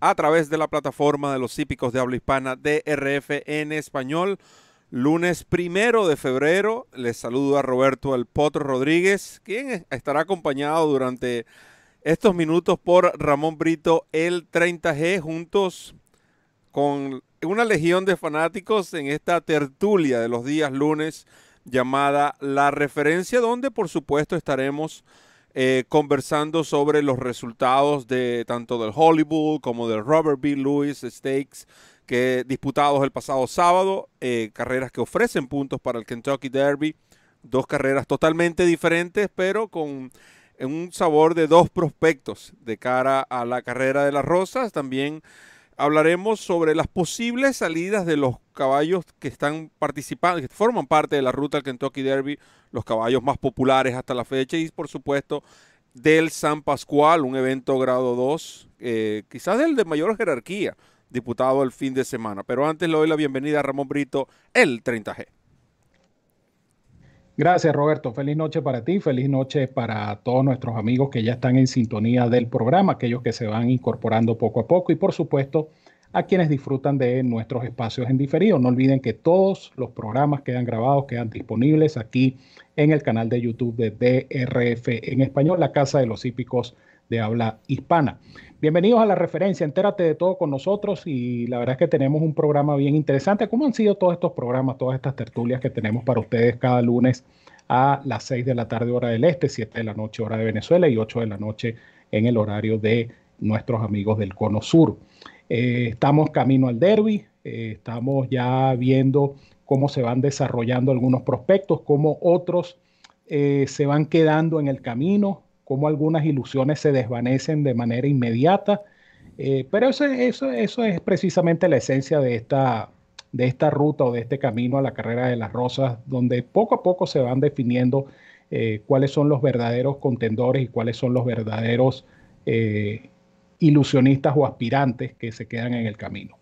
a través de la plataforma de los hípicos de habla hispana DRF en español. Lunes primero de febrero, les saludo a Roberto El Potro Rodríguez, quien estará acompañado durante estos minutos por Ramón Brito, el 30G, juntos con una legión de fanáticos en esta tertulia de los días lunes llamada La Referencia, donde por supuesto estaremos eh, conversando sobre los resultados de tanto del Hollywood como del Robert B. Lewis Stakes que disputados el pasado sábado, eh, carreras que ofrecen puntos para el Kentucky Derby, dos carreras totalmente diferentes, pero con un sabor de dos prospectos de cara a la carrera de las Rosas. También hablaremos sobre las posibles salidas de los caballos que están participando, que forman parte de la ruta del Kentucky Derby, los caballos más populares hasta la fecha y por supuesto del San Pascual, un evento grado 2, eh, quizás el de mayor jerarquía, diputado el fin de semana. Pero antes le doy la bienvenida a Ramón Brito, el 30G. Gracias Roberto, feliz noche para ti, feliz noche para todos nuestros amigos que ya están en sintonía del programa, aquellos que se van incorporando poco a poco y por supuesto a quienes disfrutan de nuestros espacios en diferido. No olviden que todos los programas quedan grabados, quedan disponibles aquí en el canal de YouTube de DRF en español, la Casa de los Hípicos de Habla Hispana. Bienvenidos a la referencia, entérate de todo con nosotros y la verdad es que tenemos un programa bien interesante. ¿Cómo han sido todos estos programas, todas estas tertulias que tenemos para ustedes cada lunes a las 6 de la tarde hora del este, 7 de la noche hora de Venezuela y 8 de la noche en el horario de nuestros amigos del Cono Sur? Eh, estamos camino al derby, eh, estamos ya viendo cómo se van desarrollando algunos prospectos, cómo otros eh, se van quedando en el camino, cómo algunas ilusiones se desvanecen de manera inmediata. Eh, pero eso, eso, eso es precisamente la esencia de esta, de esta ruta o de este camino a la carrera de las rosas, donde poco a poco se van definiendo eh, cuáles son los verdaderos contendores y cuáles son los verdaderos eh, ilusionistas o aspirantes que se quedan en el camino.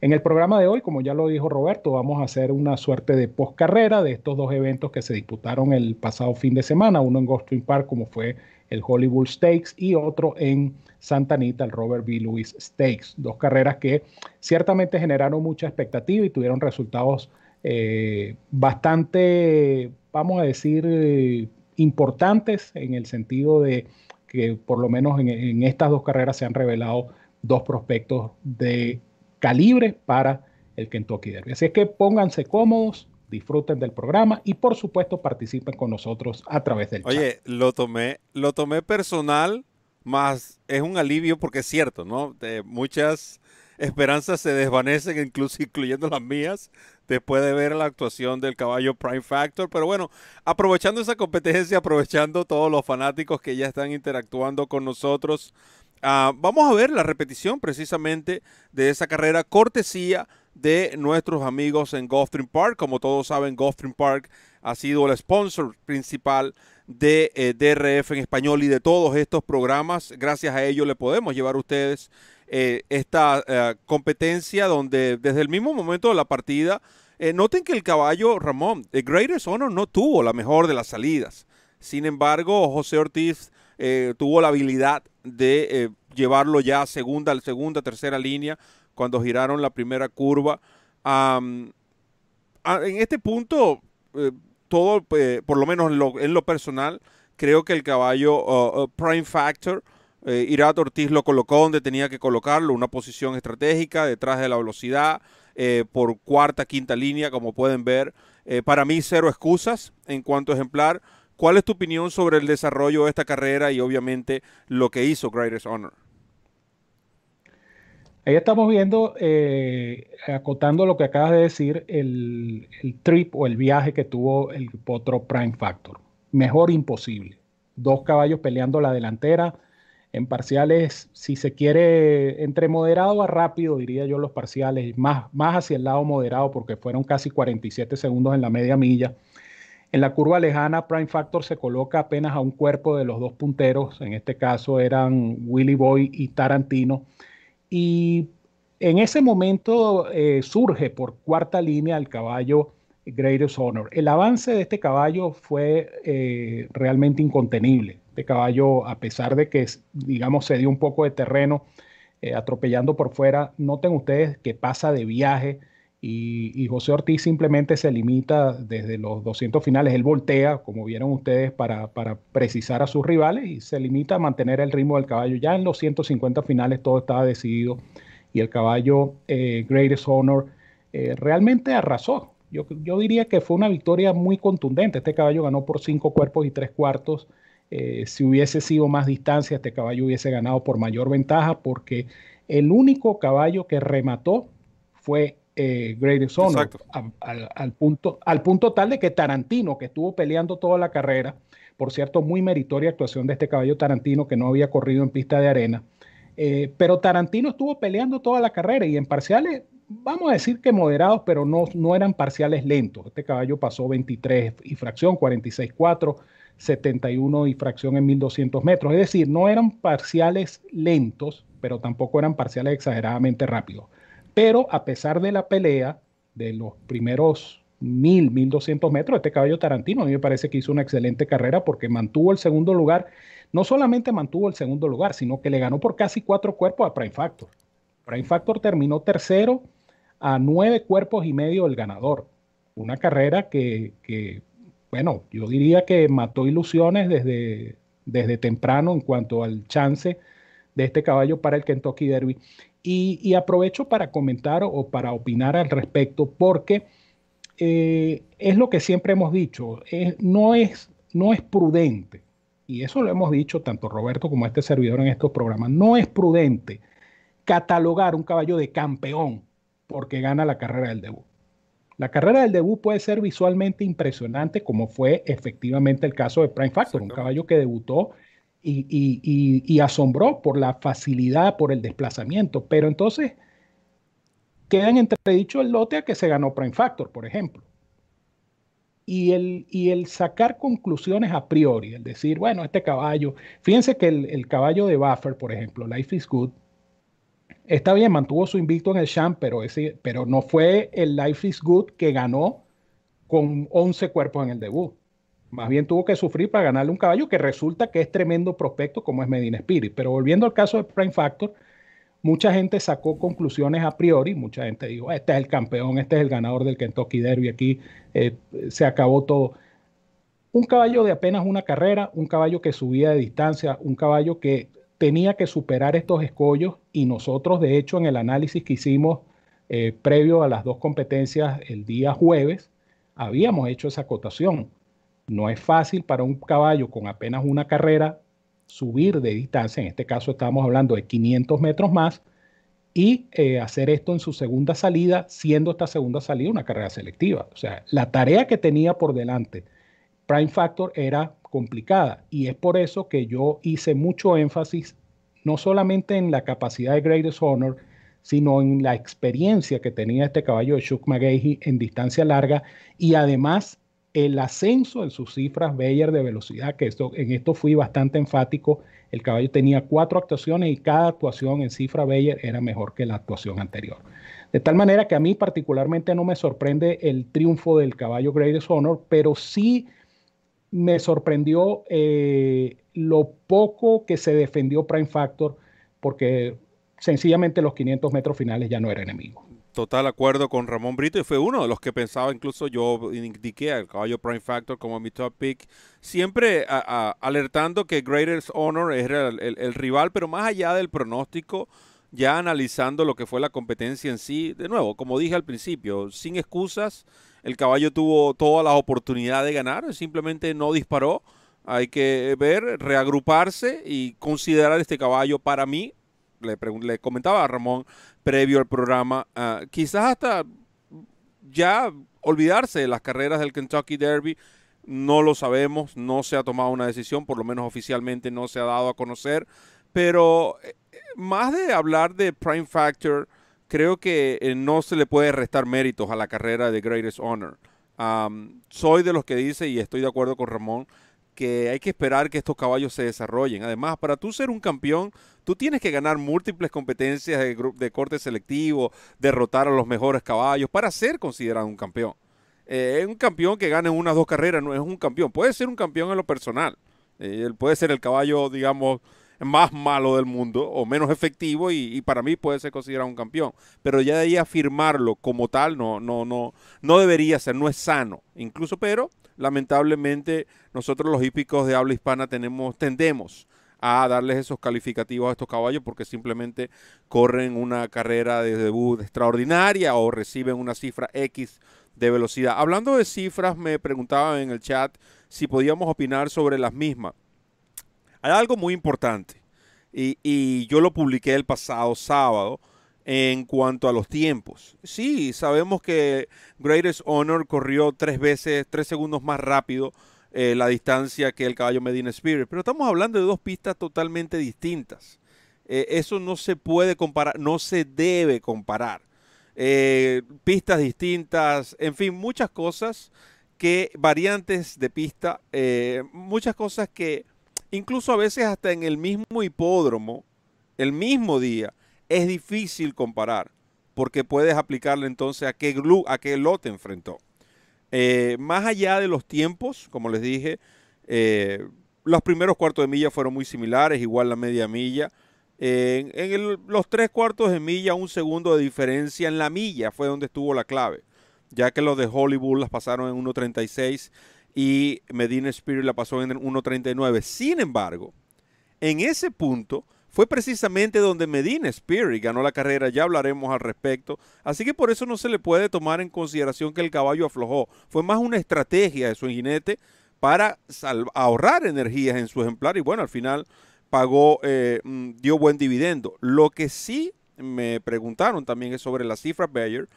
En el programa de hoy, como ya lo dijo Roberto, vamos a hacer una suerte de postcarrera de estos dos eventos que se disputaron el pasado fin de semana, uno en Gulfstream Park como fue el Hollywood Stakes y otro en Santa Anita, el Robert B. Lewis Stakes. Dos carreras que ciertamente generaron mucha expectativa y tuvieron resultados eh, bastante, vamos a decir, importantes en el sentido de que por lo menos en, estas dos carreras se han revelado dos prospectos de calibre para el Kentucky Derby. Así es que pónganse cómodos, disfruten del programa y por supuesto participen con nosotros a través del chat. Oye, lo tomé, lo tomé personal, más es un alivio porque es cierto, ¿no? De muchas esperanzas se desvanecen, incluso incluyendo las mías, después de ver la actuación del caballo Prime Factor. Pero bueno, aprovechando esa competencia, aprovechando todos los fanáticos que ya están interactuando con nosotros, ah, vamos a ver la repetición precisamente de esa carrera cortesía de nuestros amigos en Gulfstream Park. Como todos saben, Gulfstream Park ha sido el sponsor principal de eh, DRF en español y de todos estos programas. Gracias a ello le podemos llevar a ustedes eh, esta eh, competencia donde desde el mismo momento de la partida, noten que el caballo Ramón, el Greatest Honor no tuvo la mejor de las salidas. Sin embargo, José Ortiz tuvo la habilidad de llevarlo ya a segunda, segunda, tercera línea cuando giraron la primera curva. en este punto, eh, todo, eh, por lo menos en lo, personal, creo que el caballo uh, uh, Prime Factor, eh, Irat Ortiz lo colocó donde tenía que colocarlo, una posición estratégica detrás de la velocidad, por cuarta, quinta línea, como pueden ver. para mí, cero excusas en cuanto a ejemplar. ¿Cuál es tu opinión sobre el desarrollo de esta carrera y obviamente lo que hizo Greatest Honor? Ahí estamos viendo, eh, acotando lo que acabas de decir, el, trip o el viaje que tuvo el Potro Prime Factor. Mejor imposible. Dos caballos peleando la delantera, En parciales, si se quiere, entre moderado a rápido, diría yo los parciales, más, más hacia el lado moderado, porque fueron casi 47 segundos en la media milla. En la curva lejana, Prime Factor se coloca apenas a un cuerpo de los dos punteros, en este caso eran Willy Boy y Tarantino. Y en ese momento eh, surge por cuarta línea el caballo Greatest Honor. El avance de este caballo fue eh, realmente incontenible. Este caballo, a pesar de que, digamos, se dio un poco de terreno eh, atropellando por fuera, noten ustedes que pasa de viaje y, José Ortiz simplemente se limita desde los 200 finales. Él voltea, como vieron ustedes, para, precisar a sus rivales y se limita a mantener el ritmo del caballo. Ya en los 150 finales todo estaba decidido y el caballo eh, Greatest Honor realmente arrasó. Yo, diría que fue una victoria muy contundente. Este caballo ganó por cinco cuerpos y tres cuartos. Eh, si hubiese sido más distancia, este caballo hubiese ganado por mayor ventaja porque el único caballo que remató fue eh, Honor al, punto, al punto tal de que Tarantino, que estuvo peleando toda la carrera, por cierto, muy meritoria actuación de este caballo Tarantino que no había corrido en pista de arena, eh, pero Tarantino estuvo peleando toda la carrera y en parciales vamos a decir que moderados, pero no, no eran parciales lentos. Este caballo pasó 23 y fracción, 46.4, 71 y fracción en 1200 metros. Es decir, no eran parciales lentos, pero tampoco eran parciales exageradamente rápidos. Pero a pesar de la pelea de los primeros 1000, 1200 metros, este caballo Tarantino a mí me parece que hizo una excelente carrera porque mantuvo el segundo lugar. No solamente mantuvo el segundo lugar, sino que le ganó por casi cuatro cuerpos a Prime Factor. Prime Factor terminó tercero a nueve cuerpos y medio del ganador. Una carrera que, bueno, yo diría que mató ilusiones desde, desde temprano en cuanto al chance de este caballo para el Kentucky Derby. Y, aprovecho para comentar o para opinar al respecto porque eh, es lo que siempre hemos dicho, no, es, no es prudente, y eso lo hemos dicho tanto Roberto como este servidor en estos programas, no es prudente catalogar un caballo de campeón porque gana la carrera del debut. La carrera del debut puede ser visualmente impresionante, como fue efectivamente el caso de Prime Factor, un caballo que debutó y, asombró por la facilidad, por el desplazamiento. Pero entonces queda en entredicho el lote a que se ganó Prime Factor, por ejemplo. Y el, y el sacar conclusiones a priori, el decir, bueno, este caballo, fíjense que el, el caballo de Buffer, por ejemplo, Life is Good, Está bien, mantuvo su invicto en el champ, pero, ese, pero no fue el Life is Good que ganó con 11 cuerpos en el debut. Más bien tuvo que sufrir para ganarle un caballo que resulta que es tremendo prospecto como es Medina Spirit. Pero volviendo al caso de Prime Factor, mucha gente sacó conclusiones a priori, mucha gente dijo, este es el campeón, este es el ganador del Kentucky Derby, aquí eh, se acabó todo. Un caballo de apenas una carrera, un caballo que subía de distancia, un caballo que tenía que superar estos escollos y nosotros, de hecho, en el análisis que hicimos eh, previo a las dos competencias el día jueves, habíamos hecho esa acotación. No es fácil para un caballo con apenas una carrera subir de distancia, en este caso estamos hablando de 500 metros más, y eh, hacer esto en su segunda salida, siendo esta segunda salida una carrera selectiva. O sea, la tarea que tenía por delante Prime Factor era complicada y es por eso que yo hice mucho énfasis no solamente en la capacidad de Greatest Honor, sino en la experiencia que tenía este caballo de Chuck McGahey en distancia larga y además el ascenso en sus cifras Bayer de velocidad, que esto, en esto fui bastante enfático. El caballo tenía cuatro actuaciones y cada actuación en cifra Bayer era mejor que la actuación anterior. De tal manera que a mí particularmente no me sorprende el triunfo del caballo Greatest Honor, pero sí me sorprendió eh, lo poco que se defendió Prime Factor, porque sencillamente los 500 metros finales ya no era enemigo. Total acuerdo con Ramón Brito y fue uno de los que pensaba, incluso yo indiqué al caballo Prime Factor como mi top pick, siempre alertando que Greatest Honor era el, rival, pero más allá del pronóstico, ya analizando lo que fue la competencia en sí, de nuevo, como dije al principio, sin excusas, el caballo tuvo todas las oportunidades de ganar, simplemente no disparó. Hay que ver, reagruparse y considerar este caballo para mí. Le, comentaba a Ramón previo al programa, ah, quizás hasta ya olvidarse de las carreras del Kentucky Derby. No lo sabemos, no se ha tomado una decisión, por lo menos oficialmente no se ha dado a conocer Pero eh, más de hablar de Prime Factor, creo que eh, no se le puede restar méritos a la carrera de Greatest Honor. soy de los que dice, y estoy de acuerdo con Ramón, que hay que esperar que estos caballos se desarrollen. Además, para tú ser un campeón, tú tienes que ganar múltiples competencias de, de corte selectivo, derrotar a los mejores caballos para ser considerado un campeón. Eh, un campeón que gane unas dos carreras no es un campeón. Puede ser un campeón en lo personal. Eh, puede ser el caballo, digamos, más malo del mundo o menos efectivo y, para mí puede ser considerado un campeón. Pero ya de ahí afirmarlo como tal no, no, no, no debería ser, no es sano. Incluso, pero lamentablemente nosotros los hípicos de habla hispana tenemos, tendemos a darles esos calificativos a estos caballos porque simplemente corren una carrera de debut extraordinaria o reciben una cifra X de velocidad. Hablando de cifras, me preguntaban en el chat si podíamos opinar sobre las mismas. Hay algo muy importante y, yo lo publiqué el pasado sábado en cuanto a los tiempos. Sí, sabemos que Greatest Honor corrió tres veces, tres segundos más rápido eh, la distancia que el caballo Medina Spirit, pero estamos hablando de dos pistas totalmente distintas. Eh, eso no se puede comparar, no se debe comparar. Eh, pistas distintas, en fin, muchas cosas que variantes de pista, muchas cosas que incluso a veces hasta en el mismo hipódromo, el mismo día, es difícil comparar, porque puedes aplicarle entonces a qué, a qué lote enfrentó. Eh, más allá de los tiempos, como les dije, eh, los primeros cuartos de milla fueron muy similares, igual la media milla. en los tres cuartos de milla, un segundo de diferencia en la milla fue donde estuvo la clave, ya que los de Hollywood las pasaron en 1.36 y Medina Spirit la pasó en 1.39. Sin embargo, en ese punto fue precisamente donde Medina Spirit ganó la carrera, ya hablaremos al respecto. Así que por eso no se le puede tomar en consideración que el caballo aflojó. Fue más una estrategia de su jinete para ahorrar energías en su ejemplar y bueno, al final pagó, eh, mm, dio buen dividendo. Lo que sí me preguntaron también es sobre la cifra Bayer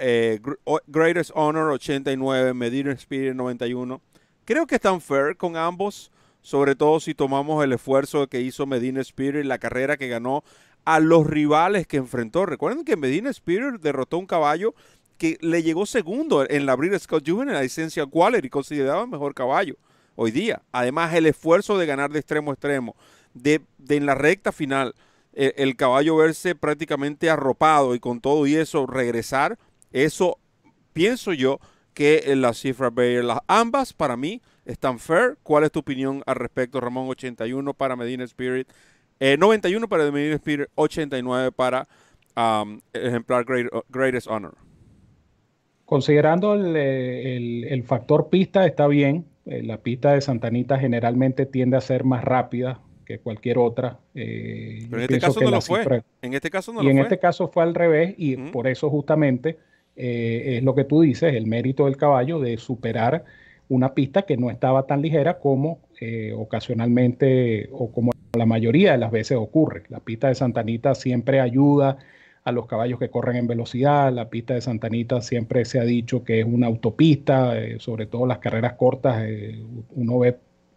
eh, Greatest Honor 89, Medina Spirit 91. Creo que están fair con ambos, sobre todo si tomamos el esfuerzo que hizo Medina Spirit, la carrera que ganó a los rivales que enfrentó. Recuerden que Medina Spirit derrotó un caballo que le llegó segundo en la Cup Juvenile, en la licencia Quality, considerado el mejor caballo hoy día. Además, el esfuerzo de ganar de extremo a extremo, de, en la recta final, eh, el caballo verse prácticamente arropado y con todo y eso regresar, eso pienso yo que la cifra Bayer, las ambas para mí están fair. ¿Cuál es tu opinión al respecto, Ramón? 81 para Medina Spirit, 91 eh, para Medina Spirit, 89 para um, ejemplar Greatest Honor. Considerando el, factor pista, está bien. Eh, la pista de Santanita generalmente tiende a ser más rápida que cualquier otra. Eh, Pero en este caso no lo fue. En este caso no y en este caso fue al revés y por eso justamente eh, es lo que tú dices, el mérito del caballo de superar una pista que no estaba tan ligera como eh, ocasionalmente o como la mayoría de las veces ocurre. La pista de Santanita siempre ayuda a los caballos que corren en velocidad. La pista de Santanita siempre se ha dicho que es una autopista, sobre todo las carreras cortas. uno ve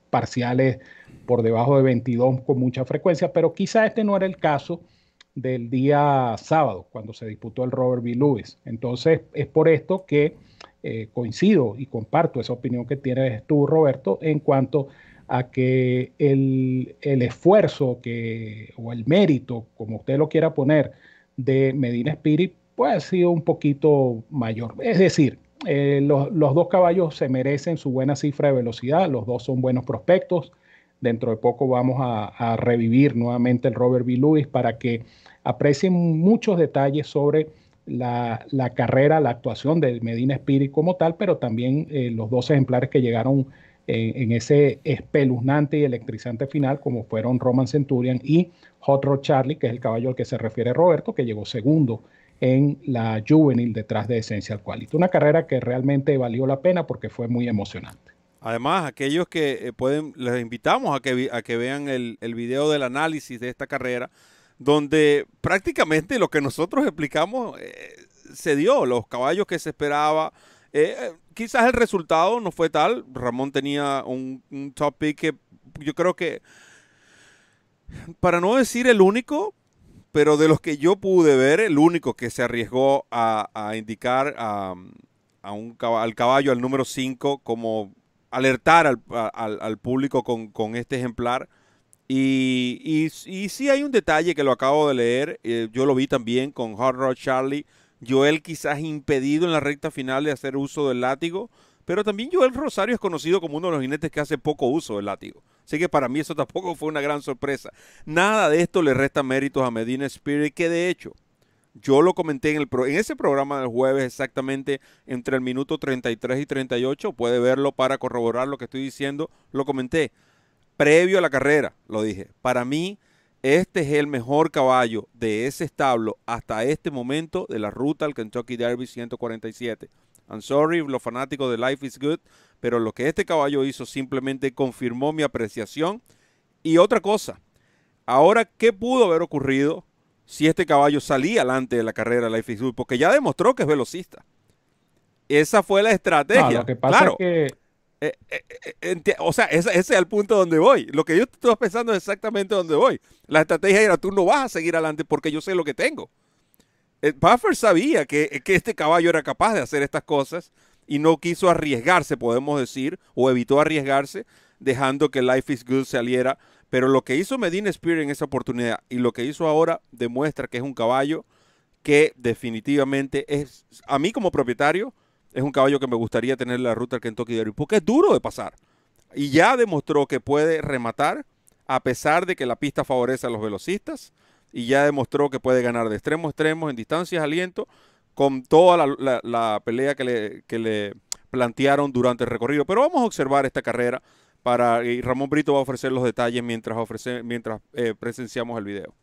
parciales por debajo de 22 con mucha frecuencia, pero quizá este no era el caso del día sábado, cuando se disputó el Robert B. Lewis. Entonces, es por esto que eh, coincido y comparto esa opinión que tienes tú, Roberto, en cuanto a que el, esfuerzo que, o el mérito, como usted lo quiera poner, de Medina Spirit, pues ha sido un poquito mayor. Es decir, eh, los, dos caballos se merecen su buena cifra de velocidad, los dos son buenos prospectos. Dentro de poco vamos a, revivir nuevamente el Robert B. Lewis para que aprecien muchos detalles sobre la, carrera, la actuación de Medina Spirit como tal, pero también eh, los dos ejemplares que llegaron en ese espeluznante y electrizante final, como fueron Roman Centurion y Hot Rod Charlie, que es el caballo al que se refiere Roberto, que llegó segundo en la juvenil detrás de Essential Quality. Una carrera que realmente valió la pena porque fue muy emocionante. Además, aquellos que eh, pueden, les invitamos a que, a que vean el, video del análisis de esta carrera, donde prácticamente lo que nosotros explicamos eh, se dio, los caballos que se esperaba. Eh, quizás el resultado no fue tal. Ramón tenía un, un top pick que yo creo que Para no decir el único, pero de los que yo pude ver, el único que se arriesgó a, indicar a, un, al caballo, al número 5, como alertar al, público con, este ejemplar. Y, y, sí hay un detalle que lo acabo de leer, eh, yo lo vi también con Hard Rod Charlie, Joel quizás impedido en la recta final de hacer uso del látigo, pero también Joel Rosario es conocido como uno de los jinetes que hace poco uso del látigo. Así que para mí eso tampoco fue una gran sorpresa. Nada de esto le resta méritos a Medina Spirit, que de hecho yo lo comenté en, el en ese programa del jueves exactamente entre el minuto 33 y 38. Puede verlo para corroborar lo que estoy diciendo. Lo comenté previo a la carrera, lo dije. Para mí, este es el mejor caballo de ese establo hasta este momento de la ruta al Kentucky Derby 147. I'm sorry, los fanáticos de Life is Good, pero lo que este caballo hizo simplemente confirmó mi apreciación. Y otra cosa, ahora, ¿qué pudo haber ocurrido si este caballo salía adelante de la carrera Life is Good? Porque ya demostró que es velocista. Esa fue la estrategia. lo que pasa es que... Eh, eh, eh, o sea, ese, es el punto donde voy. Lo que yo estoy pensando es exactamente donde voy. La estrategia era, tú no vas a seguir adelante porque yo sé lo que tengo. Buffer sabía que, que, este caballo era capaz de hacer estas cosas y no quiso arriesgarse, podemos decir, o evitó arriesgarse, dejando que Life is Good saliera. Pero lo que hizo Medina Spear en esa oportunidad y lo que hizo ahora demuestra que es un caballo que definitivamente es, a mí como propietario, es un caballo que me gustaría tener en la ruta del Kentucky Derby, porque es duro de pasar. Y ya demostró que puede rematar, a pesar de que la pista favorece a los velocistas, y ya demostró que puede ganar de extremo a extremo en distancias aliento, con toda la, pelea que le, que le, plantearon durante el recorrido. Pero vamos a observar esta carrera para y Ramón Brito va a ofrecer los detalles mientras, ofrece, mientras eh, presenciamos el video.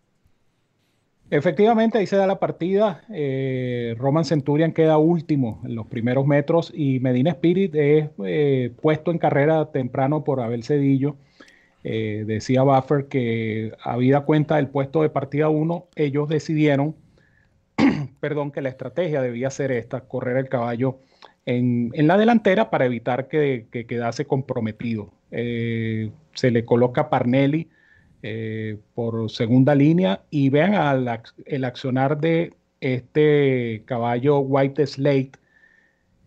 Efectivamente, ahí se da la partida. Eh, Roman Centurion queda último en los primeros metros y Medina Spirit es eh, puesto en carrera temprano por Abel Cedillo. decía Buffer que, habida cuenta del puesto de partida 1, ellos decidieron perdón, que la estrategia debía ser esta, correr el caballo en, la delantera para evitar que, quedase comprometido. Eh, se le coloca Parnelli eh, por segunda línea y vean el accionar de este caballo White Slate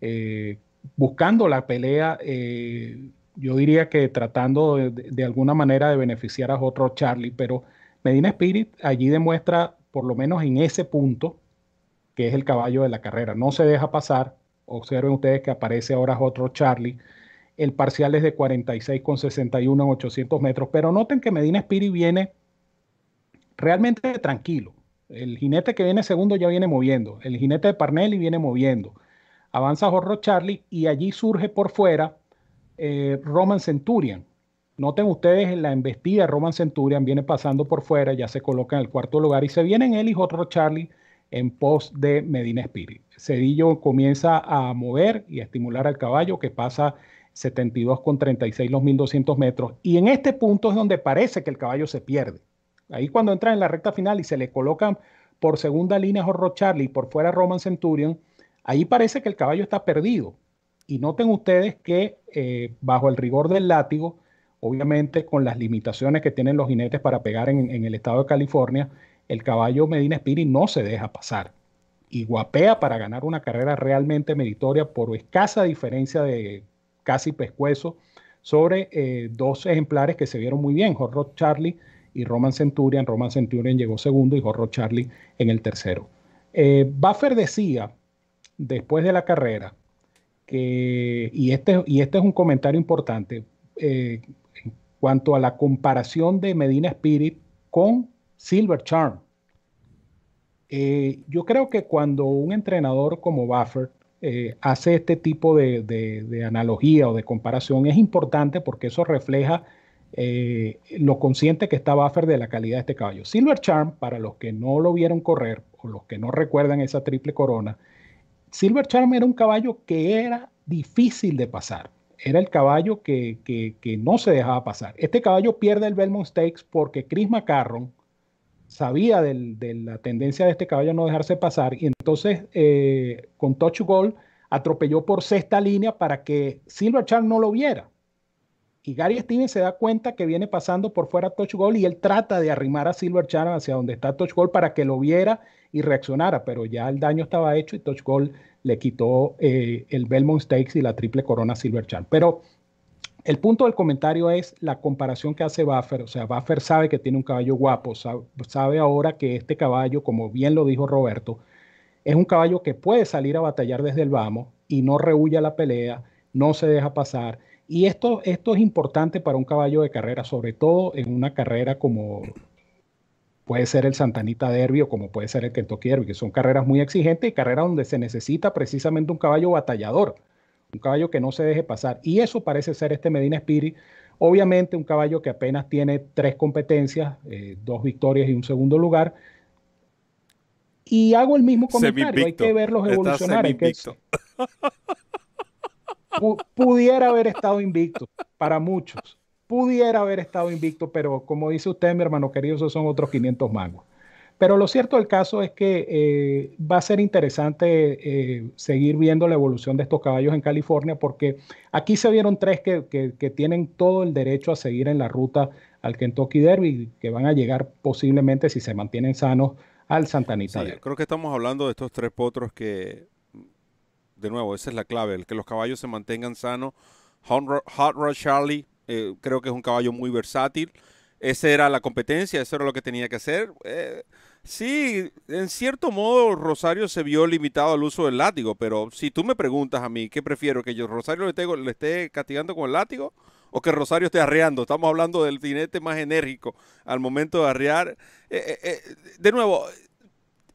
eh, buscando la pelea, yo diría que tratando de, alguna manera de beneficiar a otro Charlie, pero Medina Spirit allí demuestra, por lo menos en ese punto, que es el caballo de la carrera. No se deja pasar. Observen ustedes que aparece ahora otro Charlie. El parcial es de 46,61 en 800 metros. Pero noten que Medina Spirit viene realmente tranquilo. El jinete que viene segundo ya viene moviendo. El jinete de Parnelli viene moviendo. Avanza Jorro Charlie y allí surge por fuera eh, Roman Centurion. Noten ustedes en la embestida Roman Centurion viene pasando por fuera, ya se coloca en el cuarto lugar y se vienen él y otro Charlie en pos de Medina Spirit. Cedillo comienza a mover y a estimular al caballo que pasa 72 con 36 los 1200 metros. Y en este punto es donde parece que el caballo se pierde. Ahí cuando entra en la recta final y se le colocan por segunda línea Jorro Charlie y por fuera Roman Centurion, ahí parece que el caballo está perdido. Y noten ustedes que eh, bajo el rigor del látigo, obviamente con las limitaciones que tienen los jinetes para pegar en el estado de California, el caballo Medina Spirit no se deja pasar y guapea para ganar una carrera realmente meritoria por escasa diferencia de casi pescuezo sobre eh, dos ejemplares que se vieron muy bien, Horror Charlie y Roman Centurion. Roman Centurion llegó segundo y Horror Charlie en el tercero. Eh, Buffer decía después de la carrera que, y este, y este es un comentario importante, eh, en cuanto a la comparación de Medina Spirit con Silver Charm. Eh, yo creo que cuando un entrenador como Buffer eh, hace este tipo de, analogía o de comparación es importante porque eso refleja eh, lo consciente que está Buffer de la calidad de este caballo. Silver Charm, para los que no lo vieron correr o los que no recuerdan esa triple corona, Silver Charm era un caballo que era difícil de pasar. Era el caballo que, que no se dejaba pasar. Este caballo pierde el Belmont Stakes porque Chris McCarron, sabía de la tendencia de este caballo a no dejarse pasar y entonces eh, con touch goal atropelló por sexta línea para que Silver Charm no lo viera. Y Gary Stevens se da cuenta que viene pasando por fuera Touch Gold y él trata de arrimar a Silver Channel hacia donde está Touch Gold para que lo viera y reaccionara, pero ya el daño estaba hecho y Touch Gold le quitó eh, el Belmont Stakes y la triple corona Silver Channel. Pero el punto del comentario es la comparación que hace Buffer. O sea, Buffer sabe que tiene un caballo guapo, sabe, ahora que este caballo, como bien lo dijo Roberto, es un caballo que puede salir a batallar desde el vamos y no rehuye la pelea, no se deja pasar. Y esto, esto es importante para un caballo de carrera, sobre todo en una carrera como puede ser el Santanita Derby o como puede ser el Kentucky Derby, que son carreras muy exigentes y carreras donde se necesita precisamente un caballo batallador un caballo que no se deje pasar. Y eso parece ser este Medina Spirit. Obviamente un caballo que apenas tiene tres competencias, eh, dos victorias y un segundo lugar. Y hago el mismo comentario, hay que verlos evolucionar. pudiera haber estado invicto para muchos. Pudiera haber estado invicto, pero como dice usted, mi hermano querido, esos son otros 500 mangos. Pero lo cierto del caso es que eh, va a ser interesante eh, seguir viendo la evolución de estos caballos en California, porque aquí se vieron tres que, tienen todo el derecho a seguir en la ruta al Kentucky Derby, que van a llegar posiblemente, si se mantienen sanos, al Santa Anita. Sí, creo que estamos hablando de estos tres potros que, de nuevo, esa es la clave, el que los caballos se mantengan sanos. Hot Rod Charlie, eh, creo que es un caballo muy versátil. Esa era la competencia, eso era lo que tenía que hacer. Sí, en cierto modo Rosario se vio limitado al uso del látigo, pero si tú me preguntas a mí, ¿qué prefiero? ¿Que yo Rosario le, tengo, le esté castigando con el látigo o que Rosario esté arreando? Estamos hablando del jinete más enérgico al momento de arrear. Eh, eh, eh, de nuevo,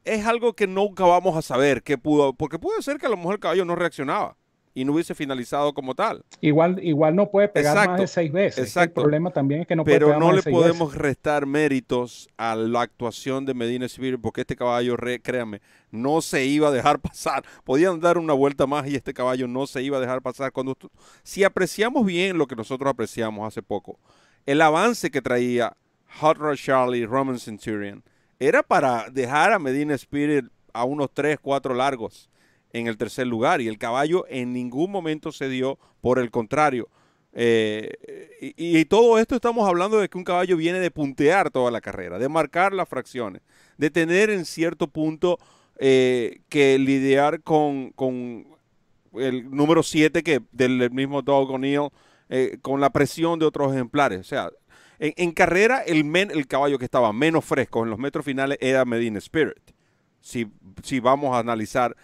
es algo que nunca vamos a saber qué pudo, porque puede ser que a lo mejor el caballo no reaccionaba y no hubiese finalizado como tal. Igual, igual no puede pegar más de seis veces. El problema también es que no puede pegar no le podemos restar méritos a la actuación de Medina Spirit porque este caballo, créame, no se iba a dejar pasar. Podían dar una vuelta más y este caballo no se iba a dejar pasar. Cuando si apreciamos bien lo que nosotros apreciamos hace poco, el avance que traía Hot Rod Charlie Roman Centurion era para dejar a Medina Spirit a unos 3, 4 largos en el tercer lugar y el caballo en ningún momento se dio, por el contrario. Eh, y, todo esto estamos hablando de que un caballo viene de puntear toda la carrera, de marcar las fracciones, de tener en cierto punto eh, que lidiar con, el número 7 que del mismo Doug O'Neill, eh, con la presión de otros ejemplares. O sea, en, carrera el, el caballo que estaba menos fresco en los metros finales era Medina Spirit. Si, si vamos a analizar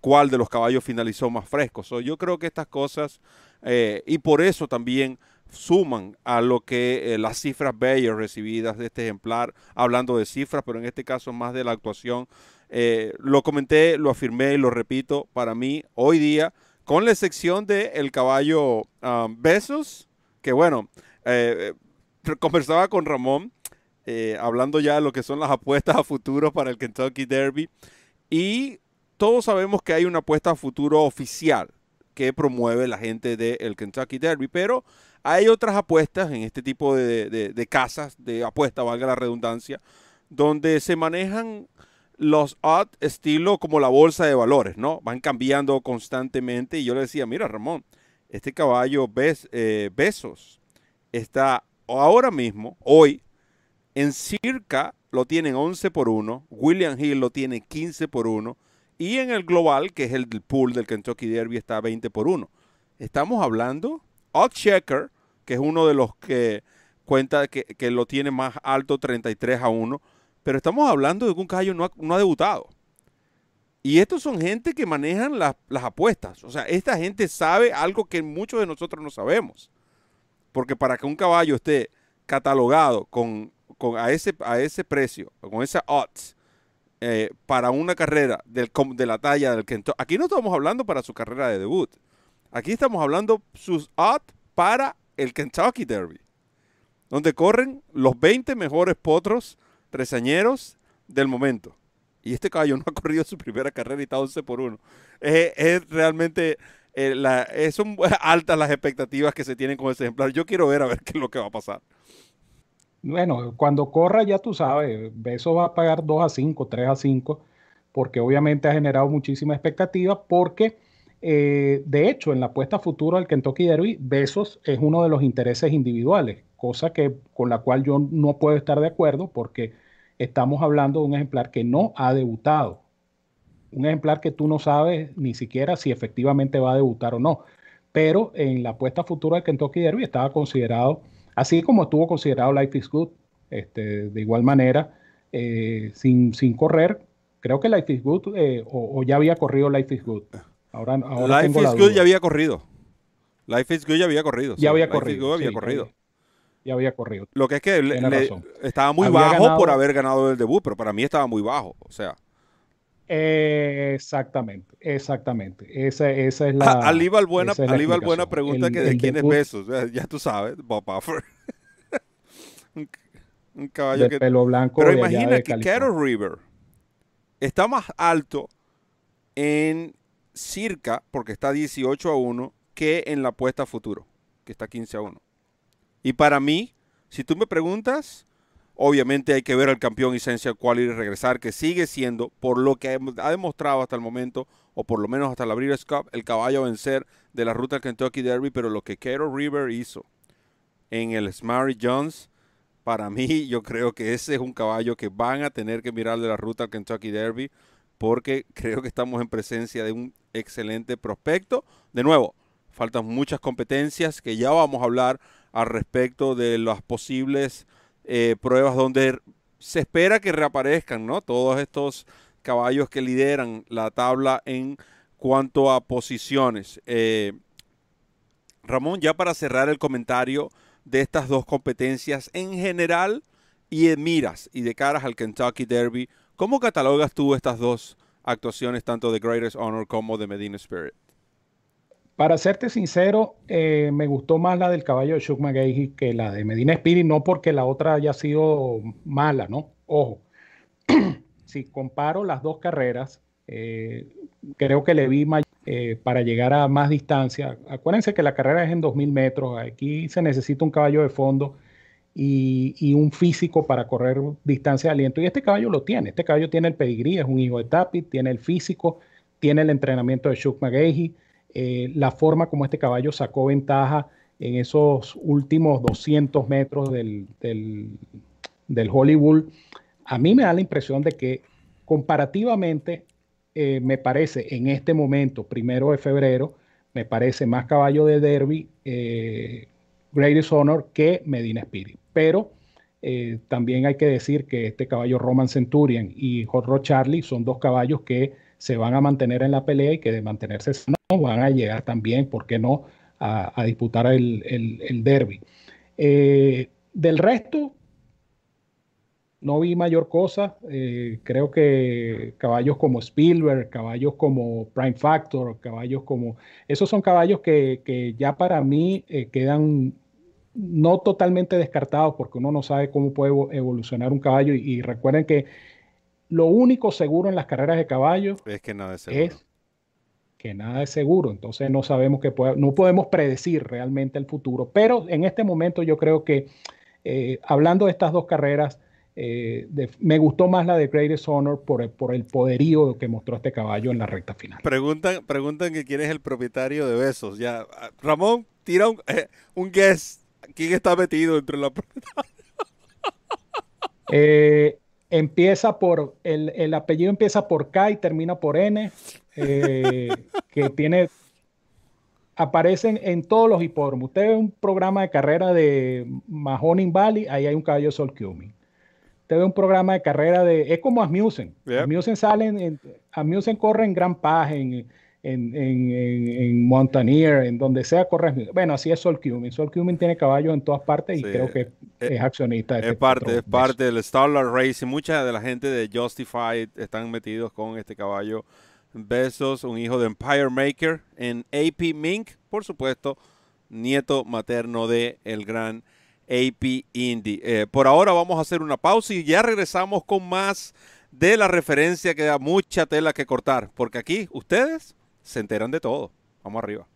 cuál de los caballos finalizó más fresco. yo creo que estas cosas, eh, y por eso también suman a lo que eh, las cifras bellas recibidas de este ejemplar, hablando de cifras, pero en este caso más de la actuación. Eh, lo comenté, lo afirmé y lo repito, para mí hoy día, con la excepción del el caballo um, Besos, que bueno, conversaba con Ramón, hablando ya de lo que son las apuestas a futuro para el Kentucky Derby, y todos sabemos que hay una apuesta a futuro oficial que promueve la gente del Kentucky Derby, pero hay otras apuestas en este tipo de, casas de apuesta, valga la redundancia, donde se manejan los odds estilo como la bolsa de valores, ¿no? Van cambiando constantemente y yo le decía, mira Ramón, este caballo eh, Besos está ahora mismo, hoy, en circa lo tienen 11 por 1, William Hill lo tiene 15 por 1, y en el global, que es el pool del Kentucky Derby, está 20 por 1. Estamos hablando, Checker, que es uno de los que cuenta que, lo tiene más alto, 33 a 1. Pero estamos hablando de que un caballo no ha, debutado. Y estos son gente que manejan las apuestas. O sea, esta gente sabe algo que muchos de nosotros no sabemos. Porque para que un caballo esté catalogado con, a, ese, a ese precio, con esa odds, eh, para una carrera del, de la talla del Kentucky. Aquí no estamos hablando para su carrera de debut. Aquí estamos hablando sus odds para el Kentucky Derby, donde corren los 20 mejores potros tresañeros del momento. Y este caballo no ha corrido su primera carrera y está 11 por 1. Es, realmente, eh, son altas las expectativas que se tienen con ese ejemplar. Yo quiero ver a ver qué es lo que va a pasar. Bueno, cuando corra ya tú sabes, Beso va a pagar 2 a 5, 3 a 5, porque obviamente ha generado muchísima expectativa, porque Eh, de hecho, en la apuesta futuro del Kentucky Derby, Besos es uno de los intereses individuales, cosa que, con la cual yo no puedo estar de acuerdo porque estamos hablando de un ejemplar que no ha debutado. Un ejemplar que tú no sabes ni siquiera si efectivamente va a debutar o no. Pero en la apuesta futura del Kentucky Derby estaba considerado, así como estuvo considerado Life is Good, este, de igual manera, eh, sin, sin correr. Creo que Life is Good eh, o, ya había corrido Life is Good. Ahora, Life is Good ya había corrido. Life is Good ya había corrido. Ya había corrido. había corrido. Ya había corrido. Lo que es que estaba muy bajo por haber ganado el debut, pero para mí estaba muy bajo. O sea. Exactamente, exactamente. Esa, esa es la. Alíbal Buena, buena pregunta que de quién es Besos. Ya tú sabes, Bob Buffer. un, caballo de pelo blanco. Pero imagina que Carol River está más alto en circa, porque está 18 a 1, que en la apuesta futuro, que está 15 a 1. Y para mí, si tú me preguntas, obviamente hay que ver al campeón Essential Quality regresar, que sigue siendo, por lo que ha demostrado hasta el momento, o por lo menos hasta la Breeders' Cup, el caballo a vencer de la ruta Kentucky Derby, pero lo que Carol River hizo en el Smarty Jones, para mí yo creo que ese es un caballo que van a tener que mirar de la ruta Kentucky Derby porque creo que estamos en presencia de un excelente prospecto. De nuevo, faltan muchas competencias que ya vamos a hablar al respecto de las posibles eh, pruebas donde se espera que reaparezcan, ¿no? Todos estos caballos que lideran la tabla en cuanto a posiciones. Eh, Ramón, ya para cerrar el comentario de estas dos competencias en general y en miras y de caras al Kentucky Derby, ¿Cómo catalogas tú estas dos actuaciones, tanto de Greatest Honor como de Medina Spirit? Para serte sincero, eh, me gustó más la del caballo de Chuck McGahey que la de Medina Spirit, no porque la otra haya sido mala, ¿no? Ojo, si comparo las dos carreras, eh, creo que le vi eh, para llegar a más distancia. Acuérdense que la carrera es en 2000 metros, aquí se necesita un caballo de fondo y, un físico para correr distancia de aliento. Y este caballo lo tiene. Este caballo tiene el pedigrí, es un hijo de Tapit, tiene el físico, tiene el entrenamiento de Chuck McGahey, eh, la forma como este caballo sacó ventaja en esos últimos 200 metros del, del, Hollywood. A mí me da la impresión de que comparativamente eh, me parece en este momento, primero de febrero, me parece más caballo de derby eh, Greatest Honor que Medina Spirit. Pero eh, también hay que decir que este caballo Roman Centurion y Hot Rod Charlie son dos caballos que se van a mantener en la pelea y que de mantenerse no van a llegar también, ¿por qué no?, a, disputar el, el, derby. Eh, del resto, no vi mayor cosa. Eh, creo que caballos como Spielberg, caballos como Prime Factor, caballos como... Esos son caballos que, que ya para mí quedan no totalmente descartados porque uno no sabe cómo puede evolucionar un caballo y, recuerden que lo único seguro en las carreras de caballo es que nada es seguro. que nada es seguro, entonces no sabemos que no podemos predecir realmente el futuro, pero en este momento yo creo que eh, hablando de estas dos carreras, eh, me gustó más la de Greatest Honor por, por el poderío que mostró este caballo en la recta final. Preguntan, preguntan que quién es el propietario de Besos. Ya, Ramón, tira un, eh, un guess ¿Quién está metido entre la eh, empieza por, el, el, apellido empieza por K y termina por N, eh, que tiene, aparecen en todos los hipódromos. Usted ve un programa de carrera de Mahoning Valley, ahí hay un caballo Sol Cumming. Usted ve un programa de carrera de, es como Asmussen. Yeah. Asmussen salen, Asmussen corre en Gran Paz, en, en, en, en, Mountaineer, en donde sea, corre. Bueno, así es Sol Cumming. Sol Cumming tiene caballos en todas partes y creo que eh, es, accionista. es, parte, es parte del Starlight Racing. Mucha de la gente de Justified están metidos con este caballo. Besos, un hijo de Empire Maker en AP Mink, por supuesto, nieto materno de el gran AP Indy. Eh, por ahora vamos a hacer una pausa y ya regresamos con más de la referencia que da mucha tela que cortar, porque aquí ustedes se enteran de todo. Vamos arriba.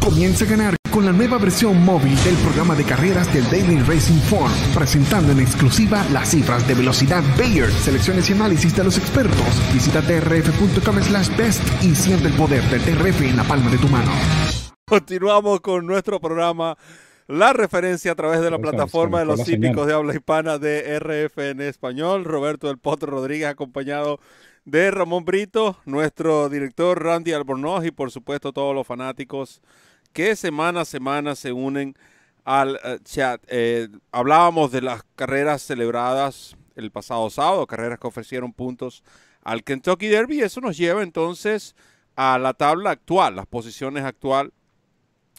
Comienza a ganar con la nueva versión móvil del programa de carreras del Daily Racing Form, presentando en exclusiva las cifras de velocidad Bayer, selecciones y análisis de los expertos. Visita trf.com slash best y siente el poder del TRF en la palma de tu mano. Continuamos con nuestro programa la referencia a través de la plataforma de los hípicos de habla hispana de RF en español. Roberto del Potro Rodríguez acompañado de Ramón Brito, nuestro director Randy Albornoz y por supuesto todos los fanáticos que semana a semana se unen al eh, chat. Eh, hablábamos de las carreras celebradas el pasado sábado, carreras que ofrecieron puntos al Kentucky Derby. Eso nos lleva entonces a la tabla actual, las posiciones actual.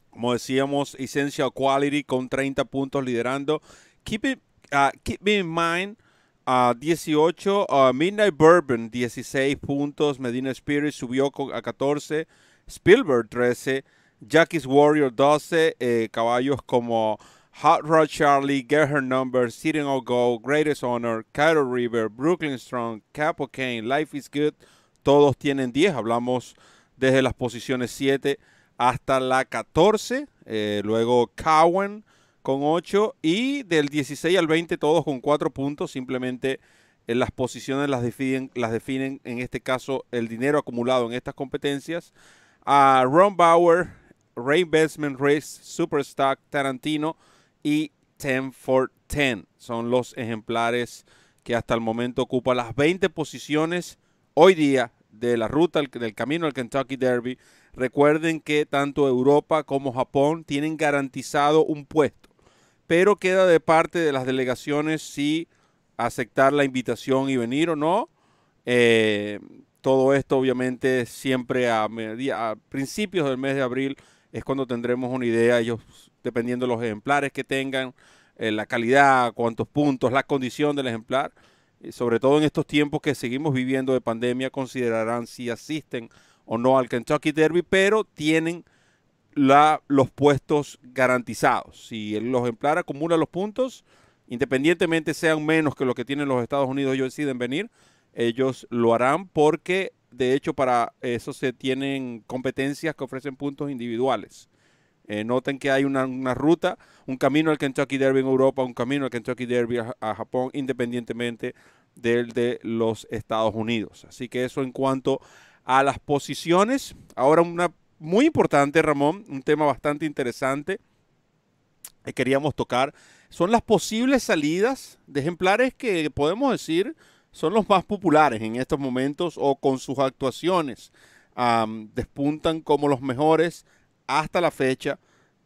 Como decíamos, Essential Quality con 30 puntos liderando. Keep, it, uh, keep in mind, uh, 18. Uh, Midnight Bourbon, 16 puntos. Medina Spirit subió a 14. Spielberg, 13. Jackie's Warrior 12, eh, caballos como Hot Rod Charlie, Get Her Number, Sitting All Go, Greatest Honor, Cairo River, Brooklyn Strong, Capo Kane, Life is Good, todos tienen 10. Hablamos desde las posiciones 7 hasta la 14. Eh, luego Cowan con 8 y del 16 al 20 todos con 4 puntos. Simplemente en las posiciones las definen, las definen en este caso el dinero acumulado en estas competencias. A Ron Bauer, Ray Bestman Race, Superstock, Tarantino y 10 for 10. Son los ejemplares que hasta el momento ocupan las 20 posiciones hoy día de la ruta del camino al Kentucky Derby. Recuerden que tanto Europa como Japón tienen garantizado un puesto, pero queda de parte de las delegaciones si aceptar la invitación y venir o no. Eh, todo esto obviamente siempre a, principios del mes de abril es cuando tendremos una idea, ellos dependiendo de los ejemplares que tengan, eh, la calidad, cuántos puntos, la condición del ejemplar, y sobre todo en estos tiempos que seguimos viviendo de pandemia, considerarán si asisten o no al Kentucky Derby, pero tienen la, los puestos garantizados. Si el ejemplar acumula los puntos, independientemente sean menos que lo que tienen los Estados Unidos, ellos deciden venir, ellos lo harán porque de hecho, para eso se tienen competencias que ofrecen puntos individuales. Eh, noten que hay una, ruta, un camino al Kentucky Derby en Europa, un camino al Kentucky Derby a, Japón, independientemente del de los Estados Unidos. Así que eso en cuanto a las posiciones. Ahora una muy importante, Ramón, un tema bastante interesante que queríamos tocar, son las posibles salidas de ejemplares que podemos decir son los más populares en estos momentos o con sus actuaciones despuntan como los mejores hasta la fecha.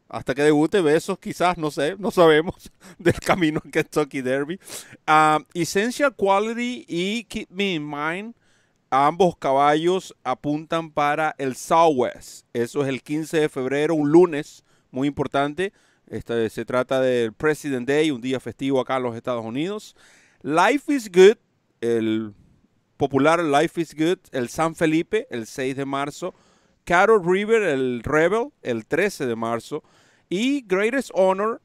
Hasta que debute Besos, quizás, no sé, no sabemos del camino en Kentucky Derby. Essential Quality y Keep Me in Mind, ambos caballos apuntan para el Southwest. Eso es el 15 de febrero, un lunes, muy importante. Este, se trata del President Day, un día festivo acá en los Estados Unidos. Life is Good el popular Life is Good, el San Felipe, el 6 de marzo, Carol River, el Rebel, el 13 de marzo, y Greatest Honor,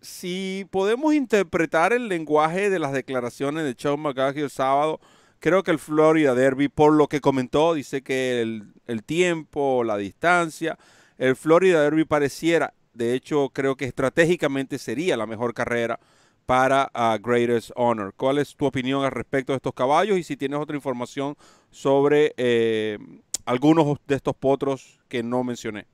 si podemos interpretar el lenguaje de las declaraciones de Sean McGahey el sábado, creo que el Florida Derby, por lo que comentó, dice que el, tiempo, la distancia, el Florida Derby pareciera, de hecho creo que estratégicamente sería la mejor carrera para Greatest Honor. ¿Cuál es tu opinión al respecto de estos caballos? Y si tienes otra información sobre eh, algunos de estos potros que no mencioné.